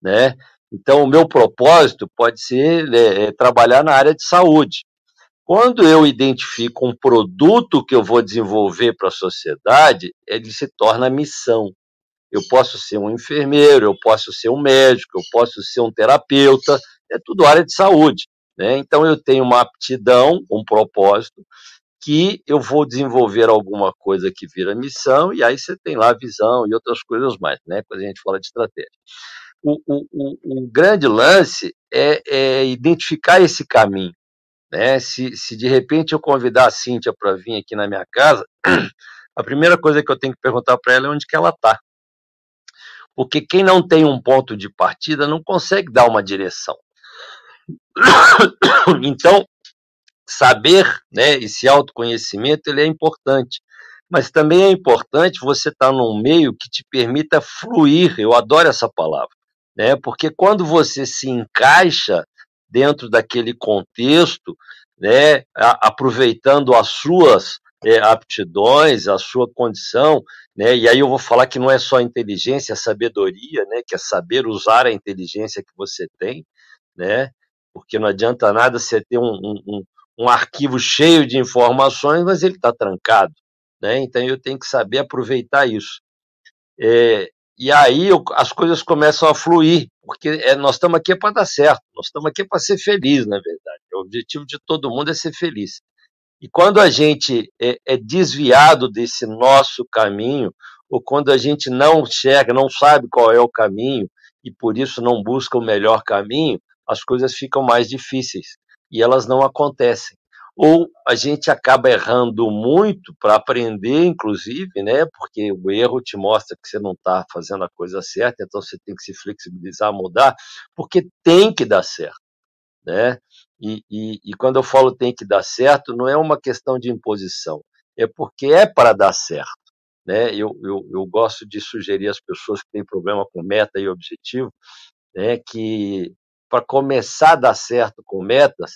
Né? Então, o meu propósito pode ser é, é, trabalhar na área de saúde. Quando eu identifico um produto que eu vou desenvolver para a sociedade, ele se torna missão eu posso ser um enfermeiro, eu posso ser um médico, eu posso ser um terapeuta, é tudo área de saúde. Né? Então eu tenho uma aptidão, um propósito, que eu vou desenvolver alguma coisa que vira missão, e aí você tem lá visão e outras coisas mais, né? quando a gente fala de estratégia. O, o, o, grande lance é, é, identificar esse caminho. Né? Se, se de repente eu convidar a Cíntia para vir aqui na minha casa, a primeira coisa que eu tenho que perguntar para ela é onde que ela está porque quem não tem um ponto de partida não consegue dar uma direção. Então, saber, né, esse autoconhecimento, ele é importante. Mas também é importante você estar tá num meio que te permita fluir. Eu adoro essa palavra, né? Porque quando você se encaixa dentro daquele contexto, né, aproveitando as suas é, aptidões, a sua condição, né? E aí eu vou falar que não é só inteligência, é sabedoria, né? Que é saber usar a inteligência que você tem, né? Porque não adianta nada você ter um, um, um arquivo cheio de informações, mas ele está trancado, né? Então eu tenho que saber aproveitar isso. É, e aí eu, as coisas começam a fluir, porque é, nós estamos aqui para dar certo, nós estamos aqui para ser feliz, na verdade. O objetivo de todo mundo é ser feliz. E quando a gente é, é desviado desse nosso caminho, ou quando a gente não chega, não sabe qual é o caminho e por isso não busca o melhor caminho, as coisas ficam mais difíceis e elas não acontecem. Ou a gente acaba errando muito para aprender, inclusive, né? Porque o erro te mostra que você não está fazendo a coisa certa, então você tem que se flexibilizar, mudar, porque tem que dar certo, né? E, e, e quando eu falo tem que dar certo, não é uma questão de imposição, é porque é para dar certo. Né? Eu, eu, eu gosto de sugerir às pessoas que têm problema com meta e objetivo, né, que para começar a dar certo com metas,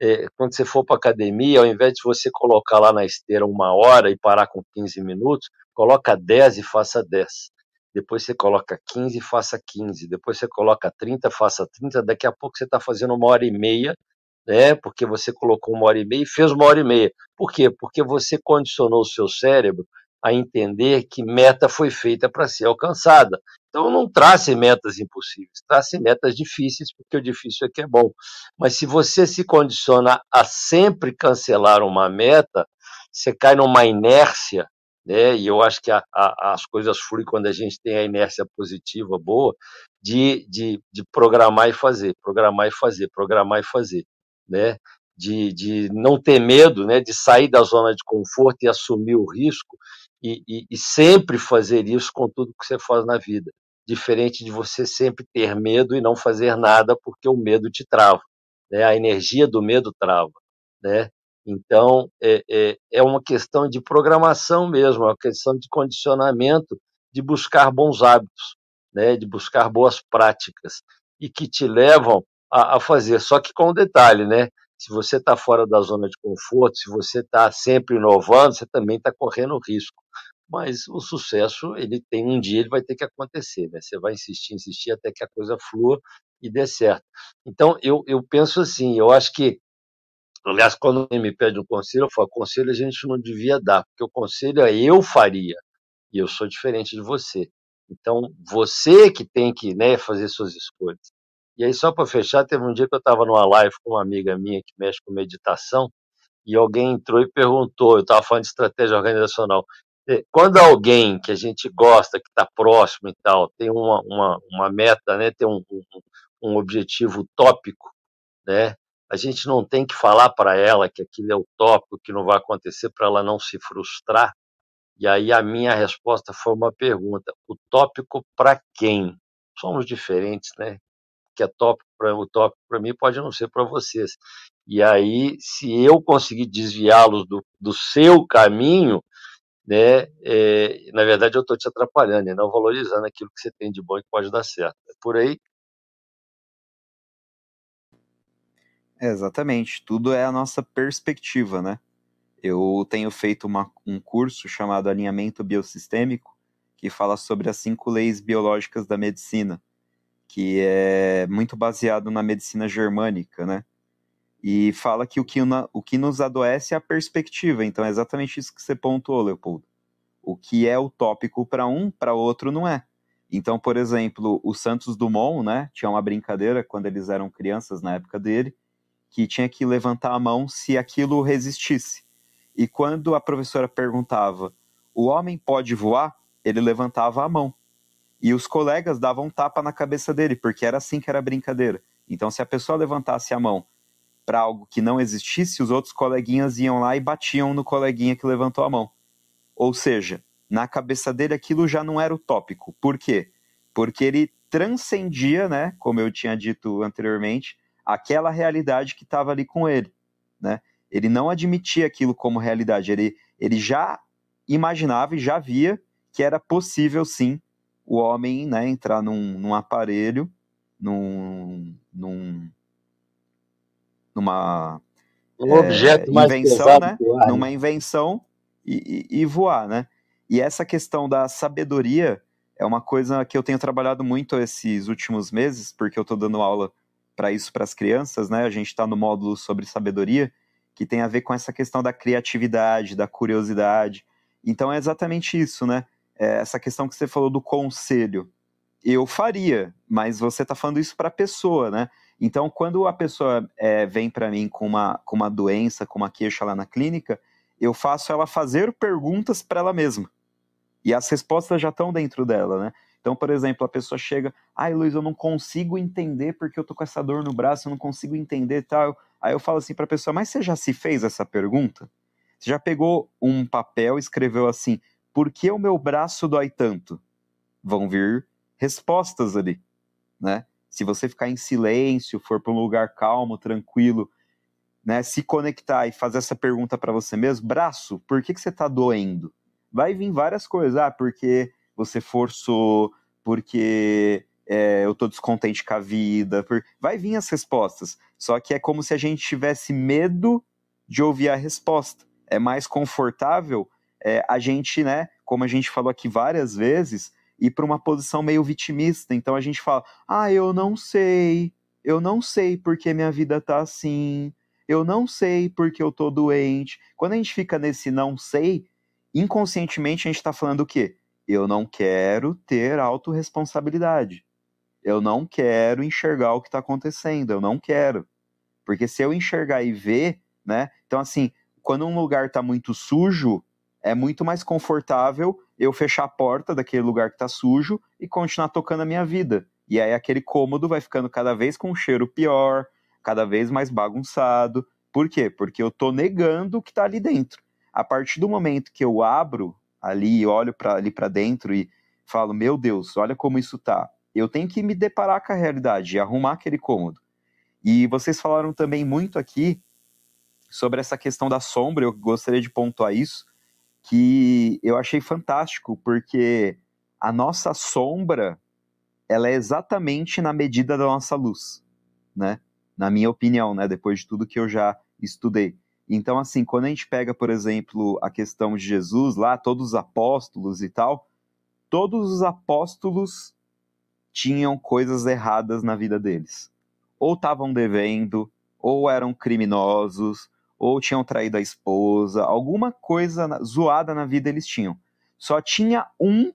é, quando você for para academia, ao invés de você colocar lá na esteira uma hora e parar com 15 minutos, coloca 10 e faça 10. Depois você coloca 15 e faça 15. Depois você coloca 30, faça 30. Daqui a pouco você está fazendo uma hora e meia, né? Porque você colocou uma hora e meia e fez uma hora e meia. Por quê? Porque você condicionou o seu cérebro a entender que meta foi feita para ser alcançada. Então, não trace metas impossíveis, trace metas difíceis, porque o difícil é que é bom. Mas se você se condiciona a sempre cancelar uma meta, você cai numa inércia, né? e eu acho que a, a, as coisas fluem quando a gente tem a inércia positiva boa, de, de, de programar e fazer, programar e fazer, programar e fazer. Né? De, de não ter medo, né? de sair da zona de conforto e assumir o risco e, e, e sempre fazer isso com tudo que você faz na vida. Diferente de você sempre ter medo e não fazer nada porque o medo te trava. Né? A energia do medo trava. Né? Então, é, é, é uma questão de programação mesmo, é uma questão de condicionamento, de buscar bons hábitos, né? de buscar boas práticas, e que te levam a, a fazer. Só que com um detalhe, né? se você está fora da zona de conforto, se você está sempre inovando, você também está correndo risco. Mas o sucesso, ele tem um dia, ele vai ter que acontecer, né? Você vai insistir, insistir até que a coisa flua e dê certo. Então, eu, eu penso assim, eu acho que, aliás, quando alguém me pede um conselho, eu falo, conselho a gente não devia dar, porque o conselho é eu faria, e eu sou diferente de você. Então, você que tem que né, fazer suas escolhas. E aí, só para fechar, teve um dia que eu estava numa live com uma amiga minha que mexe com meditação, e alguém entrou e perguntou, eu estava falando de estratégia organizacional, quando alguém que a gente gosta, que está próximo e tal, tem uma, uma, uma meta, né, tem um, um, um objetivo utópico, né, a gente não tem que falar para ela que aquilo é utópico, que não vai acontecer, para ela não se frustrar. E aí a minha resposta foi uma pergunta: utópico para quem? Somos diferentes, né? que é tópico para o tópico para mim pode não ser para vocês. E aí, se eu conseguir desviá-los do, do seu caminho, né, é, na verdade eu estou te atrapalhando e não valorizando aquilo que você tem de bom e que pode dar certo. É por aí. Exatamente. Tudo é a nossa perspectiva, né? Eu tenho feito uma, um curso chamado Alinhamento Biosistêmico, que fala sobre as cinco leis biológicas da medicina que é muito baseado na medicina germânica, né? E fala que o que, o que nos adoece é a perspectiva. Então é exatamente isso que você pontuou, Leopoldo. O que é utópico para um, para outro não é. Então, por exemplo, o Santos Dumont, né, tinha uma brincadeira quando eles eram crianças na época dele, que tinha que levantar a mão se aquilo resistisse. E quando a professora perguntava: "O homem pode voar?", ele levantava a mão. E os colegas davam um tapa na cabeça dele, porque era assim que era a brincadeira. Então, se a pessoa levantasse a mão para algo que não existisse, os outros coleguinhas iam lá e batiam no coleguinha que levantou a mão. Ou seja, na cabeça dele aquilo já não era utópico. Por quê? Porque ele transcendia, né, como eu tinha dito anteriormente, aquela realidade que estava ali com ele, né? Ele não admitia aquilo como realidade, ele, ele já imaginava e já via que era possível sim o homem né, entrar num, num aparelho, num, num numa um é, objeto mais invenção, né? Numa invenção e, e, e, voar, né? E essa questão da sabedoria é uma coisa que eu tenho trabalhado muito esses últimos meses, porque eu estou dando aula para isso para as crianças, né? A gente está no módulo sobre sabedoria, que tem a ver com essa questão da criatividade, da curiosidade. Então é exatamente isso, né? é, essa questão que você falou do conselho. Eu faria, mas você está falando isso para a pessoa, né? Então, quando a pessoa é, vem para mim com uma, com uma doença, com uma queixa lá na clínica, eu faço ela fazer perguntas para ela mesma. E as respostas já estão dentro dela, né? Então, por exemplo, a pessoa chega, ai Luiz, eu não consigo entender porque eu tô com essa dor no braço, eu não consigo entender tal. Aí eu falo assim para a pessoa, mas você já se fez essa pergunta? Você já pegou um papel, escreveu assim, por que o meu braço dói tanto? Vão vir respostas ali, né? Se você ficar em silêncio, for para um lugar calmo, tranquilo, né, se conectar e fazer essa pergunta para você mesmo, braço, por que, que você está doendo? Vai vir várias coisas, ah, porque você forçou, porque é, eu estou descontente com a vida, por... vai vir as respostas. Só que é como se a gente tivesse medo de ouvir a resposta. É mais confortável é, a gente, né, como a gente falou aqui várias vezes, ir para uma posição meio vitimista. Então a gente fala, ah, eu não sei, eu não sei porque minha vida tá assim, eu não sei porque eu tô doente. Quando a gente fica nesse não sei, inconscientemente a gente está falando o quê? Eu não quero ter autorresponsabilidade. Eu não quero enxergar o que está acontecendo. Eu não quero. Porque se eu enxergar e ver, né? Então, assim, quando um lugar está muito sujo, é muito mais confortável eu fechar a porta daquele lugar que está sujo e continuar tocando a minha vida. E aí aquele cômodo vai ficando cada vez com um cheiro pior, cada vez mais bagunçado. Por quê? Porque eu tô negando o que está ali dentro. A partir do momento que eu abro ali e olho para ali para dentro e falo, meu Deus, olha como isso tá. Eu tenho que me deparar com a realidade e arrumar aquele cômodo. E vocês falaram também muito aqui sobre essa questão da sombra, eu gostaria de pontuar isso, que eu achei fantástico, porque a nossa sombra, ela é exatamente na medida da nossa luz, né? na minha opinião, né, depois de tudo que eu já estudei. Então, assim, quando a gente pega, por exemplo, a questão de Jesus lá, todos os apóstolos e tal, todos os apóstolos tinham coisas erradas na vida deles. Ou estavam devendo, ou eram criminosos, ou tinham traído a esposa, alguma coisa zoada na vida eles tinham. Só tinha um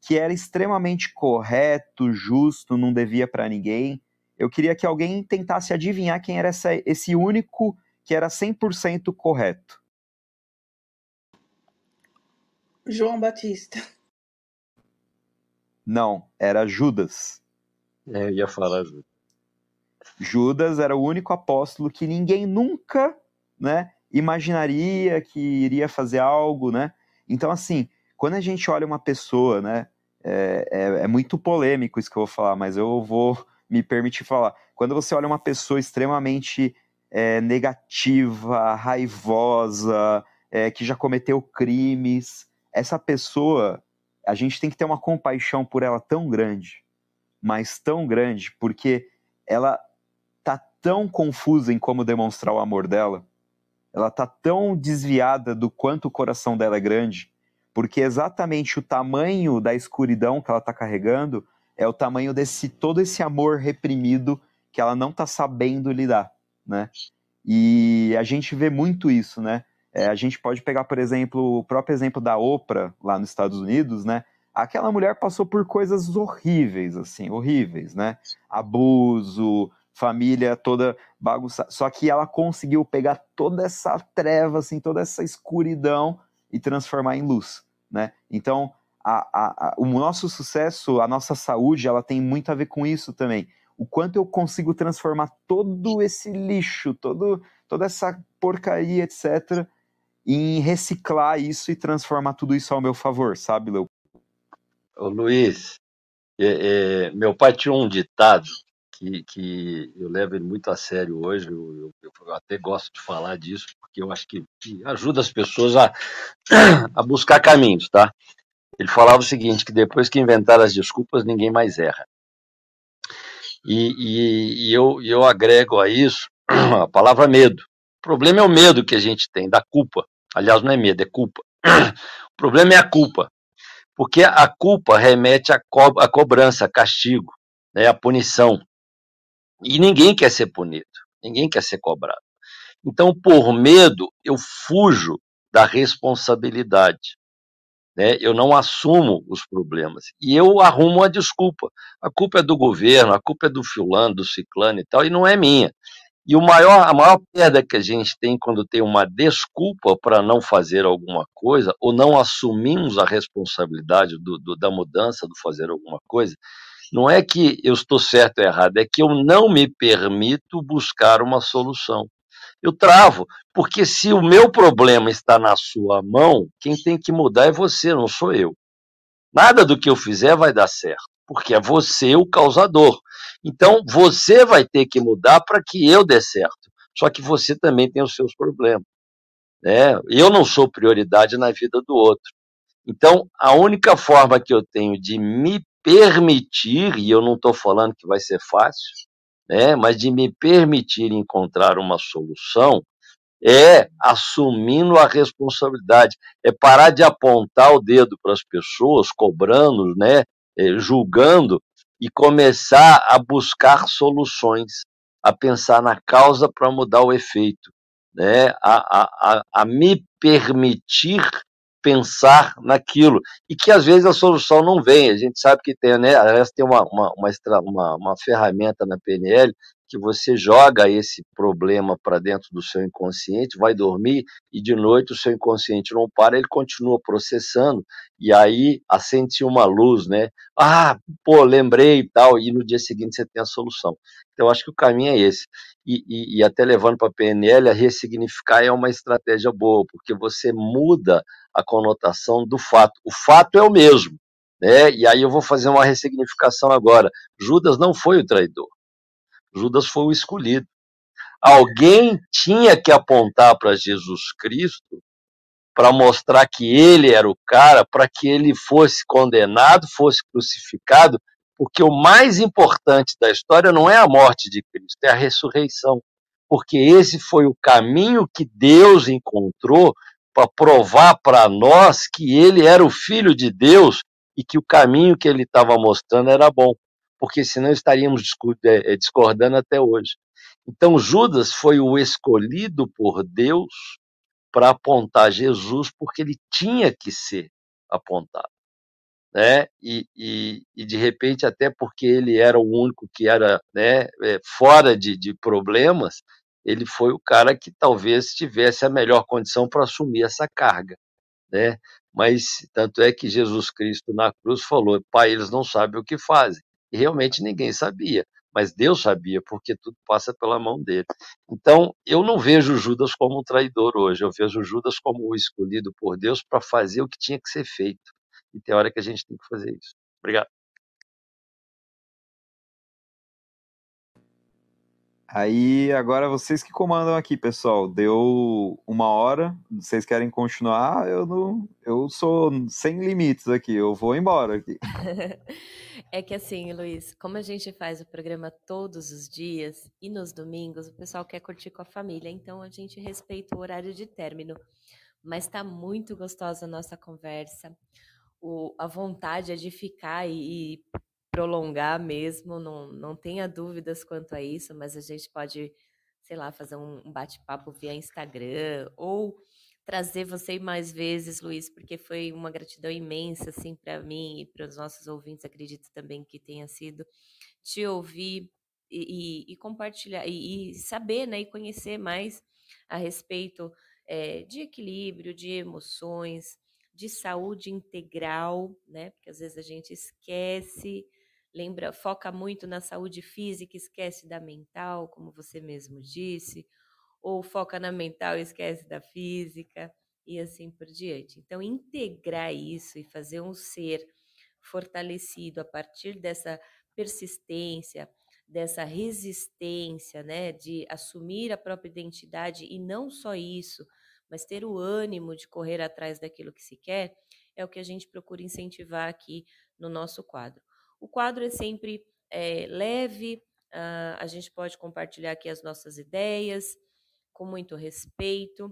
que era extremamente correto, justo, não devia para ninguém, eu queria que alguém tentasse adivinhar quem era essa, esse único que era 100% correto. João Batista. Não, era Judas. É, eu ia falar Judas. Judas era o único apóstolo que ninguém nunca, né, imaginaria que iria fazer algo, né? Então, assim, quando a gente olha uma pessoa, né, é, é, é muito polêmico isso que eu vou falar, mas eu vou me permitir falar. Quando você olha uma pessoa extremamente é, negativa, raivosa, é, que já cometeu crimes, essa pessoa, a gente tem que ter uma compaixão por ela tão grande, mas tão grande, porque ela tá tão confusa em como demonstrar o amor dela, ela tá tão desviada do quanto o coração dela é grande, porque exatamente o tamanho da escuridão que ela tá carregando é o tamanho desse todo esse amor reprimido que ela não está sabendo lidar, né? E a gente vê muito isso, né? É, a gente pode pegar, por exemplo, o próprio exemplo da Oprah lá nos Estados Unidos, né? Aquela mulher passou por coisas horríveis, assim, horríveis, né? Abuso, família toda bagunçada. Só que ela conseguiu pegar toda essa treva, assim, toda essa escuridão e transformar em luz, né? Então, a, a, a, o nosso sucesso, a nossa saúde, ela tem muito a ver com isso também. O quanto eu consigo transformar todo esse lixo, todo, toda essa porcaria, etc., em reciclar isso e transformar tudo isso ao meu favor, sabe, Leo? Ô, Luiz, é, é, meu pai tinha um ditado que, que eu levo ele muito a sério hoje, eu, eu, eu, até gosto de falar disso, porque eu acho que, ajuda as pessoas a, a buscar caminhos, tá? Ele falava o seguinte, que depois que inventaram as desculpas, ninguém mais erra. E, e, e eu, eu agrego a isso a palavra medo. O problema é o medo que a gente tem, da culpa. Aliás, não é medo, é culpa. O problema é a culpa. Porque a culpa remete à, co cobrança, a castigo, né, à punição. E ninguém quer ser punido, ninguém quer ser cobrado. Então, por medo, eu fujo da responsabilidade né? eu não assumo os problemas. E eu arrumo a desculpa. A culpa é do governo, a culpa é do fulano, do ciclano e tal, e não é minha. E o maior, a maior perda que a gente tem quando tem uma desculpa para não fazer alguma coisa, ou não assumimos a responsabilidade do, do, da mudança, do fazer alguma coisa, não é que eu estou certo ou errado, é que eu não me permito buscar uma solução eu travo. Porque se o meu problema está na sua mão, quem tem que mudar é você, não sou eu. Nada do que eu fizer vai dar certo, porque é você o causador. Então, você vai ter que mudar para que eu dê certo. Só que você também tem os seus problemas. Né? Eu não sou prioridade na vida do outro. Então, a única forma que eu tenho de me permitir, e eu não estou falando que vai ser fácil, né, mas de me permitir encontrar uma solução, é assumindo a responsabilidade, é parar de apontar o dedo para as pessoas, cobrando, né, é, julgando, e começar a buscar soluções, a pensar na causa para mudar o efeito, né, a, a, a, a me permitir pensar naquilo. E que às vezes a solução não vem. A gente sabe que tem, né? Aliás, tem uma, uma, uma, uma, ferramenta na PNL que você joga esse problema para dentro do seu inconsciente, vai dormir e de noite o seu inconsciente não para, ele continua processando e aí acende uma luz, né? Ah, pô, lembrei e tal, e no dia seguinte você tem a solução. Então, acho que o caminho é esse. E, e, e até levando para a PNL, a ressignificar é uma estratégia boa, porque você muda a conotação do fato. O fato é o mesmo, né? E aí eu vou fazer uma ressignificação agora. Judas não foi o traidor. Judas foi o escolhido. Alguém tinha que apontar para Jesus Cristo para mostrar que ele era o cara, para que ele fosse condenado, fosse crucificado, porque o mais importante da história não é a morte de Cristo, é a ressurreição. Porque esse foi o caminho que Deus encontrou para provar para nós que ele era o filho de Deus e que o caminho que ele estava mostrando era bom, porque senão estaríamos é, é, discordando até hoje. Então Judas foi o escolhido por Deus para apontar Jesus, porque ele tinha que ser apontado. Né? E, e, e, de repente, até porque ele era o único que era né, é, fora de, de problemas, ele foi o cara que talvez tivesse a melhor condição para assumir essa carga, né? Mas tanto é que Jesus Cristo na cruz falou: Pai, eles não sabem o que fazem. E realmente ninguém sabia, mas Deus sabia, porque tudo passa pela mão dele. Então, eu não vejo Judas como um traidor hoje, eu vejo Judas como o escolhido por Deus para fazer o que tinha que ser feito. E tem hora que a gente tem que fazer isso. Obrigado. Aí agora vocês que comandam aqui, pessoal. Deu uma hora. Vocês querem continuar? Eu não. Eu sou sem limites aqui. Eu vou embora aqui. é que assim, Luiz, como a gente faz o programa todos os dias e nos domingos, o pessoal quer curtir com a família, então a gente respeita o horário de término. Mas está muito gostosa a nossa conversa. O, a vontade é de ficar e, e prolongar mesmo, não, não tenha dúvidas quanto a isso, mas a gente pode, sei lá, fazer um bate-papo via Instagram ou trazer você mais vezes, Luiz, porque foi uma gratidão imensa, assim, para mim e para os nossos ouvintes, acredito também que tenha sido, te ouvir e, e, e compartilhar, e, e, saber, né, e conhecer mais a respeito é, de equilíbrio, de emoções, de saúde integral, né, porque às vezes a gente esquece lembra, foca muito na saúde física, esquece da mental, como você mesmo disse, ou foca na mental e esquece da física, e assim por diante. Então, integrar isso e fazer um ser fortalecido a partir dessa persistência, dessa resistência, né, de assumir a própria identidade e não só isso, mas ter o ânimo de correr atrás daquilo que se quer, é o que a gente procura incentivar aqui no nosso quadro. O quadro é sempre é, leve, uh, a gente pode compartilhar aqui as nossas ideias com muito respeito.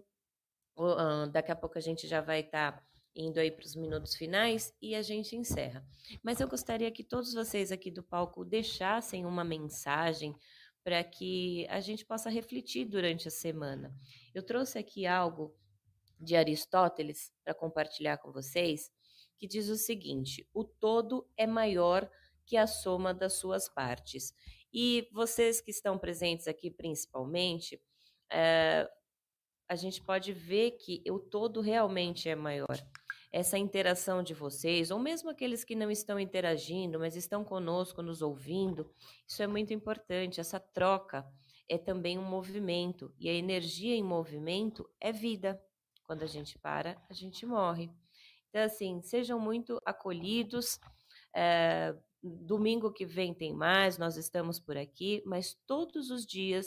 Daqui a pouco a gente já vai estar tá indo aí para os minutos finais e a gente encerra. Mas eu gostaria que todos vocês aqui do palco deixassem uma mensagem para que a gente possa refletir durante a semana. Eu trouxe aqui algo de Aristóteles para compartilhar com vocês, que diz o seguinte: o todo é maior que a soma das suas partes. E vocês que estão presentes aqui, principalmente, é, a gente pode ver que o todo realmente é maior. Essa interação de vocês, ou mesmo aqueles que não estão interagindo, mas estão conosco, nos ouvindo, isso é muito importante. Essa troca é também um movimento, e a energia em movimento é vida. Quando a gente para, a gente morre. Então, assim, sejam muito acolhidos. É, domingo que vem tem mais, nós estamos por aqui, mas todos os dias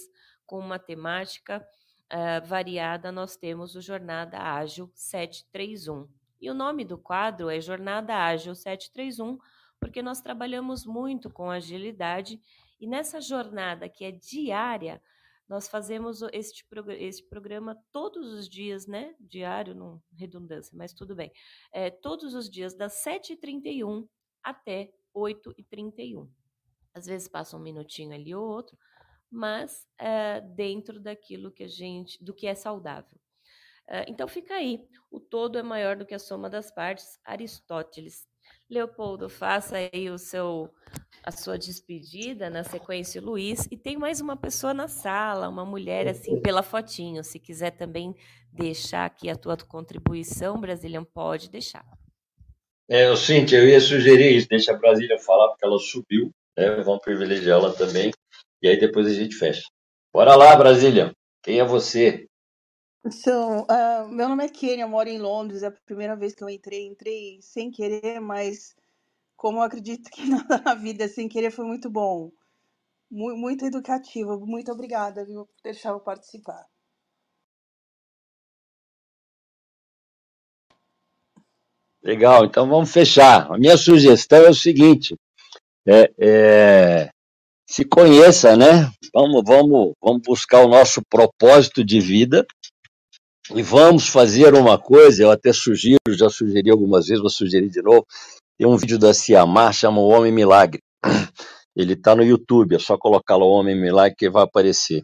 com uma temática uh, variada, nós temos o Jornada Ágil 731. E o nome do quadro é Jornada Ágil 731, porque nós trabalhamos muito com agilidade e nessa jornada que é diária, nós fazemos este, este programa todos os dias, né? Diário, não redundância, mas tudo bem. É, todos os dias, das 7h31 até 8h31. Às vezes passa um minutinho ali ou outro, mas é, dentro daquilo que a gente, do que é saudável. É, então fica aí. O todo é maior do que a soma das partes. Aristóteles. Leopoldo, faça aí o seu a sua despedida, na sequência Luiz, e tem mais uma pessoa na sala, uma mulher assim pela fotinho. Se quiser também deixar aqui a tua contribuição, Brasília pode deixar. É, Cíntia, eu ia sugerir isso, deixa a Brasília falar, porque ela subiu, né? Vamos privilegiá-la também, e aí depois a gente fecha. Bora lá, Brasília. Quem é você? Então, uh, meu nome é Kênia, eu moro em Londres, é a primeira vez que eu entrei, entrei sem querer, mas como eu acredito que nada na vida sem querer foi muito bom. Muito, muito educativo. Muito obrigada, viu, por deixar eu participar. Legal, então vamos fechar. A minha sugestão é o seguinte: é, é, se conheça, né? Vamos, vamos, vamos buscar o nosso propósito de vida e vamos fazer uma coisa. Eu até sugiro, já sugeri algumas vezes, vou sugerir de novo. Tem um vídeo da Ciamar, chama O Homem Milagre. Ele está no YouTube, é só colocar lá O Homem Milagre que vai aparecer.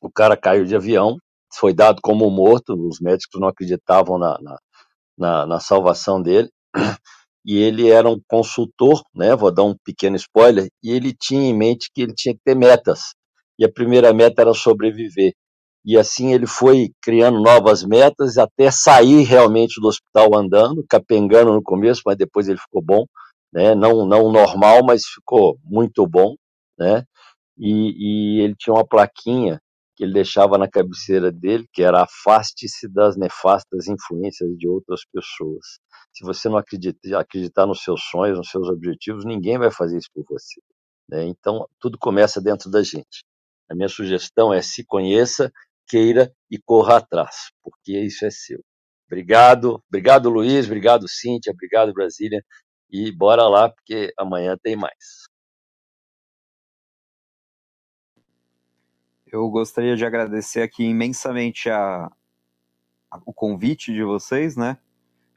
O cara caiu de avião, foi dado como morto, os médicos não acreditavam na, na, na, na salvação dele. E ele era um consultor, né? Vou dar um pequeno spoiler, e ele tinha em mente que ele tinha que ter metas. E a primeira meta era sobreviver e assim ele foi criando novas metas até sair realmente do hospital andando, capengando no começo, mas depois ele ficou bom, né? Não não normal, mas ficou muito bom, né? E, e ele tinha uma plaquinha que ele deixava na cabeceira dele, que era afaste-se das nefastas influências de outras pessoas. Se você não acredita, acreditar nos seus sonhos, nos seus objetivos, ninguém vai fazer isso por você. Né? Então, tudo começa dentro da gente. A minha sugestão é se conheça, queira e corra atrás, porque isso é seu. Obrigado, obrigado Luiz, obrigado Cíntia, obrigado Brasília, e bora lá, porque amanhã tem mais. Eu gostaria de agradecer aqui imensamente a, a, o convite de vocês, né?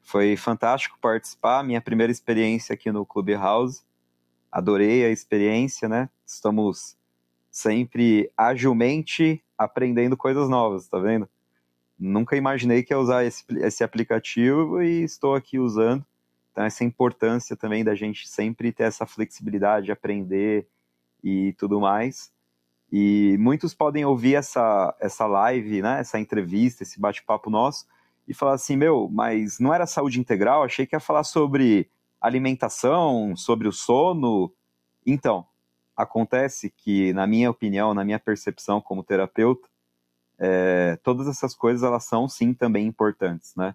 Foi fantástico participar, minha primeira experiência aqui no Clubhouse. Adorei a experiência, né? Estamos sempre agilmente aprendendo coisas novas, tá vendo? Nunca imaginei que ia usar esse, esse aplicativo e estou aqui usando. Então, essa importância também da gente sempre ter essa flexibilidade de aprender e tudo mais. E muitos podem ouvir essa, essa live, né, essa entrevista, esse bate-papo nosso, e falar assim: meu, mas não era saúde integral? Achei que ia falar sobre alimentação, sobre o sono. Então, Acontece que, na minha opinião, na minha percepção como terapeuta, é, todas essas coisas elas são sim também importantes, né?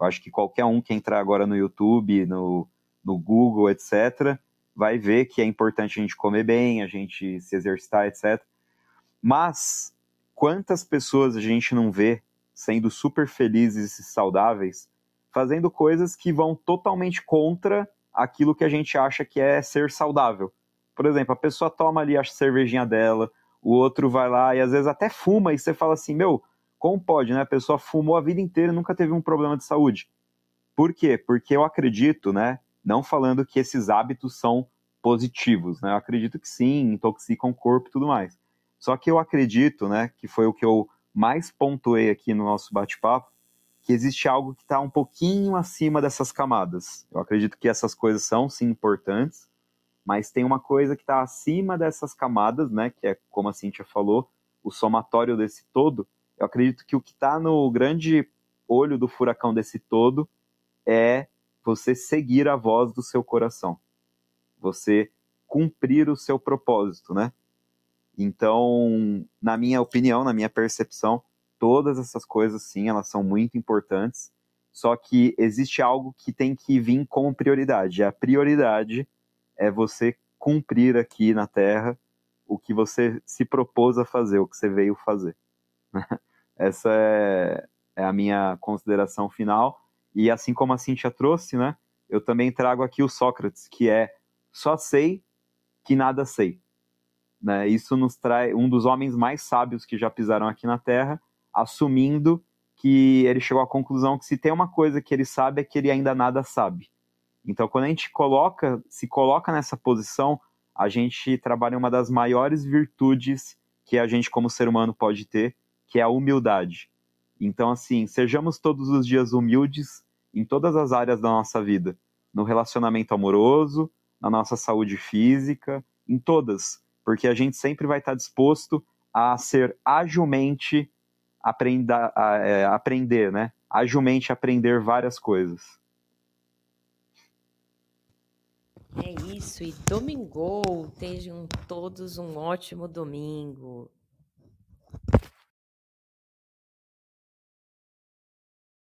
Eu acho que qualquer um que entrar agora no YouTube, no, no Google, etc., vai ver que é importante a gente comer bem, a gente se exercitar, etc. Mas quantas pessoas a gente não vê sendo super felizes e saudáveis, fazendo coisas que vão totalmente contra aquilo que a gente acha que é ser saudável. Por exemplo, a pessoa toma ali a cervejinha dela, o outro vai lá e às vezes até fuma, e você fala assim, meu, como pode, né? A pessoa fumou a vida inteira e nunca teve um problema de saúde. Por quê? Porque eu acredito, né? Não falando que esses hábitos são positivos, né? Eu acredito que sim, intoxicam o corpo e tudo mais. Só que eu acredito, né, que foi o que eu mais pontuei aqui no nosso bate-papo, que existe algo que está um pouquinho acima dessas camadas. Eu acredito que essas coisas são sim importantes, mas tem uma coisa que está acima dessas camadas, né, que é, como a Cintia falou, o somatório desse todo. Eu acredito que o que está no grande olho do furacão desse todo é você seguir a voz do seu coração, você cumprir o seu propósito, né? Então, na minha opinião, na minha percepção, todas essas coisas, sim, elas são muito importantes, só que existe algo que tem que vir como prioridade. A prioridade é você cumprir aqui na Terra o que você se propôs a fazer, o que você veio fazer. Essa é, é a minha consideração final. E assim como a Cintia trouxe, né, eu também trago aqui o Sócrates, que é só sei que nada sei. Né? Isso nos traz um dos homens mais sábios que já pisaram aqui na Terra, assumindo que ele chegou à conclusão que se tem uma coisa que ele sabe é que ele ainda nada sabe. Então, quando a gente coloca, se coloca nessa posição, a gente trabalha uma das maiores virtudes que a gente como ser humano pode ter, que é a humildade. Então, assim, sejamos todos os dias humildes em todas as áreas da nossa vida, no relacionamento amoroso, na nossa saúde física, em todas, porque a gente sempre vai estar disposto a ser agilmente aprenda, a, é, aprender, né? Agilmente aprender várias coisas. É isso, e domingo, tenham todos um ótimo domingo.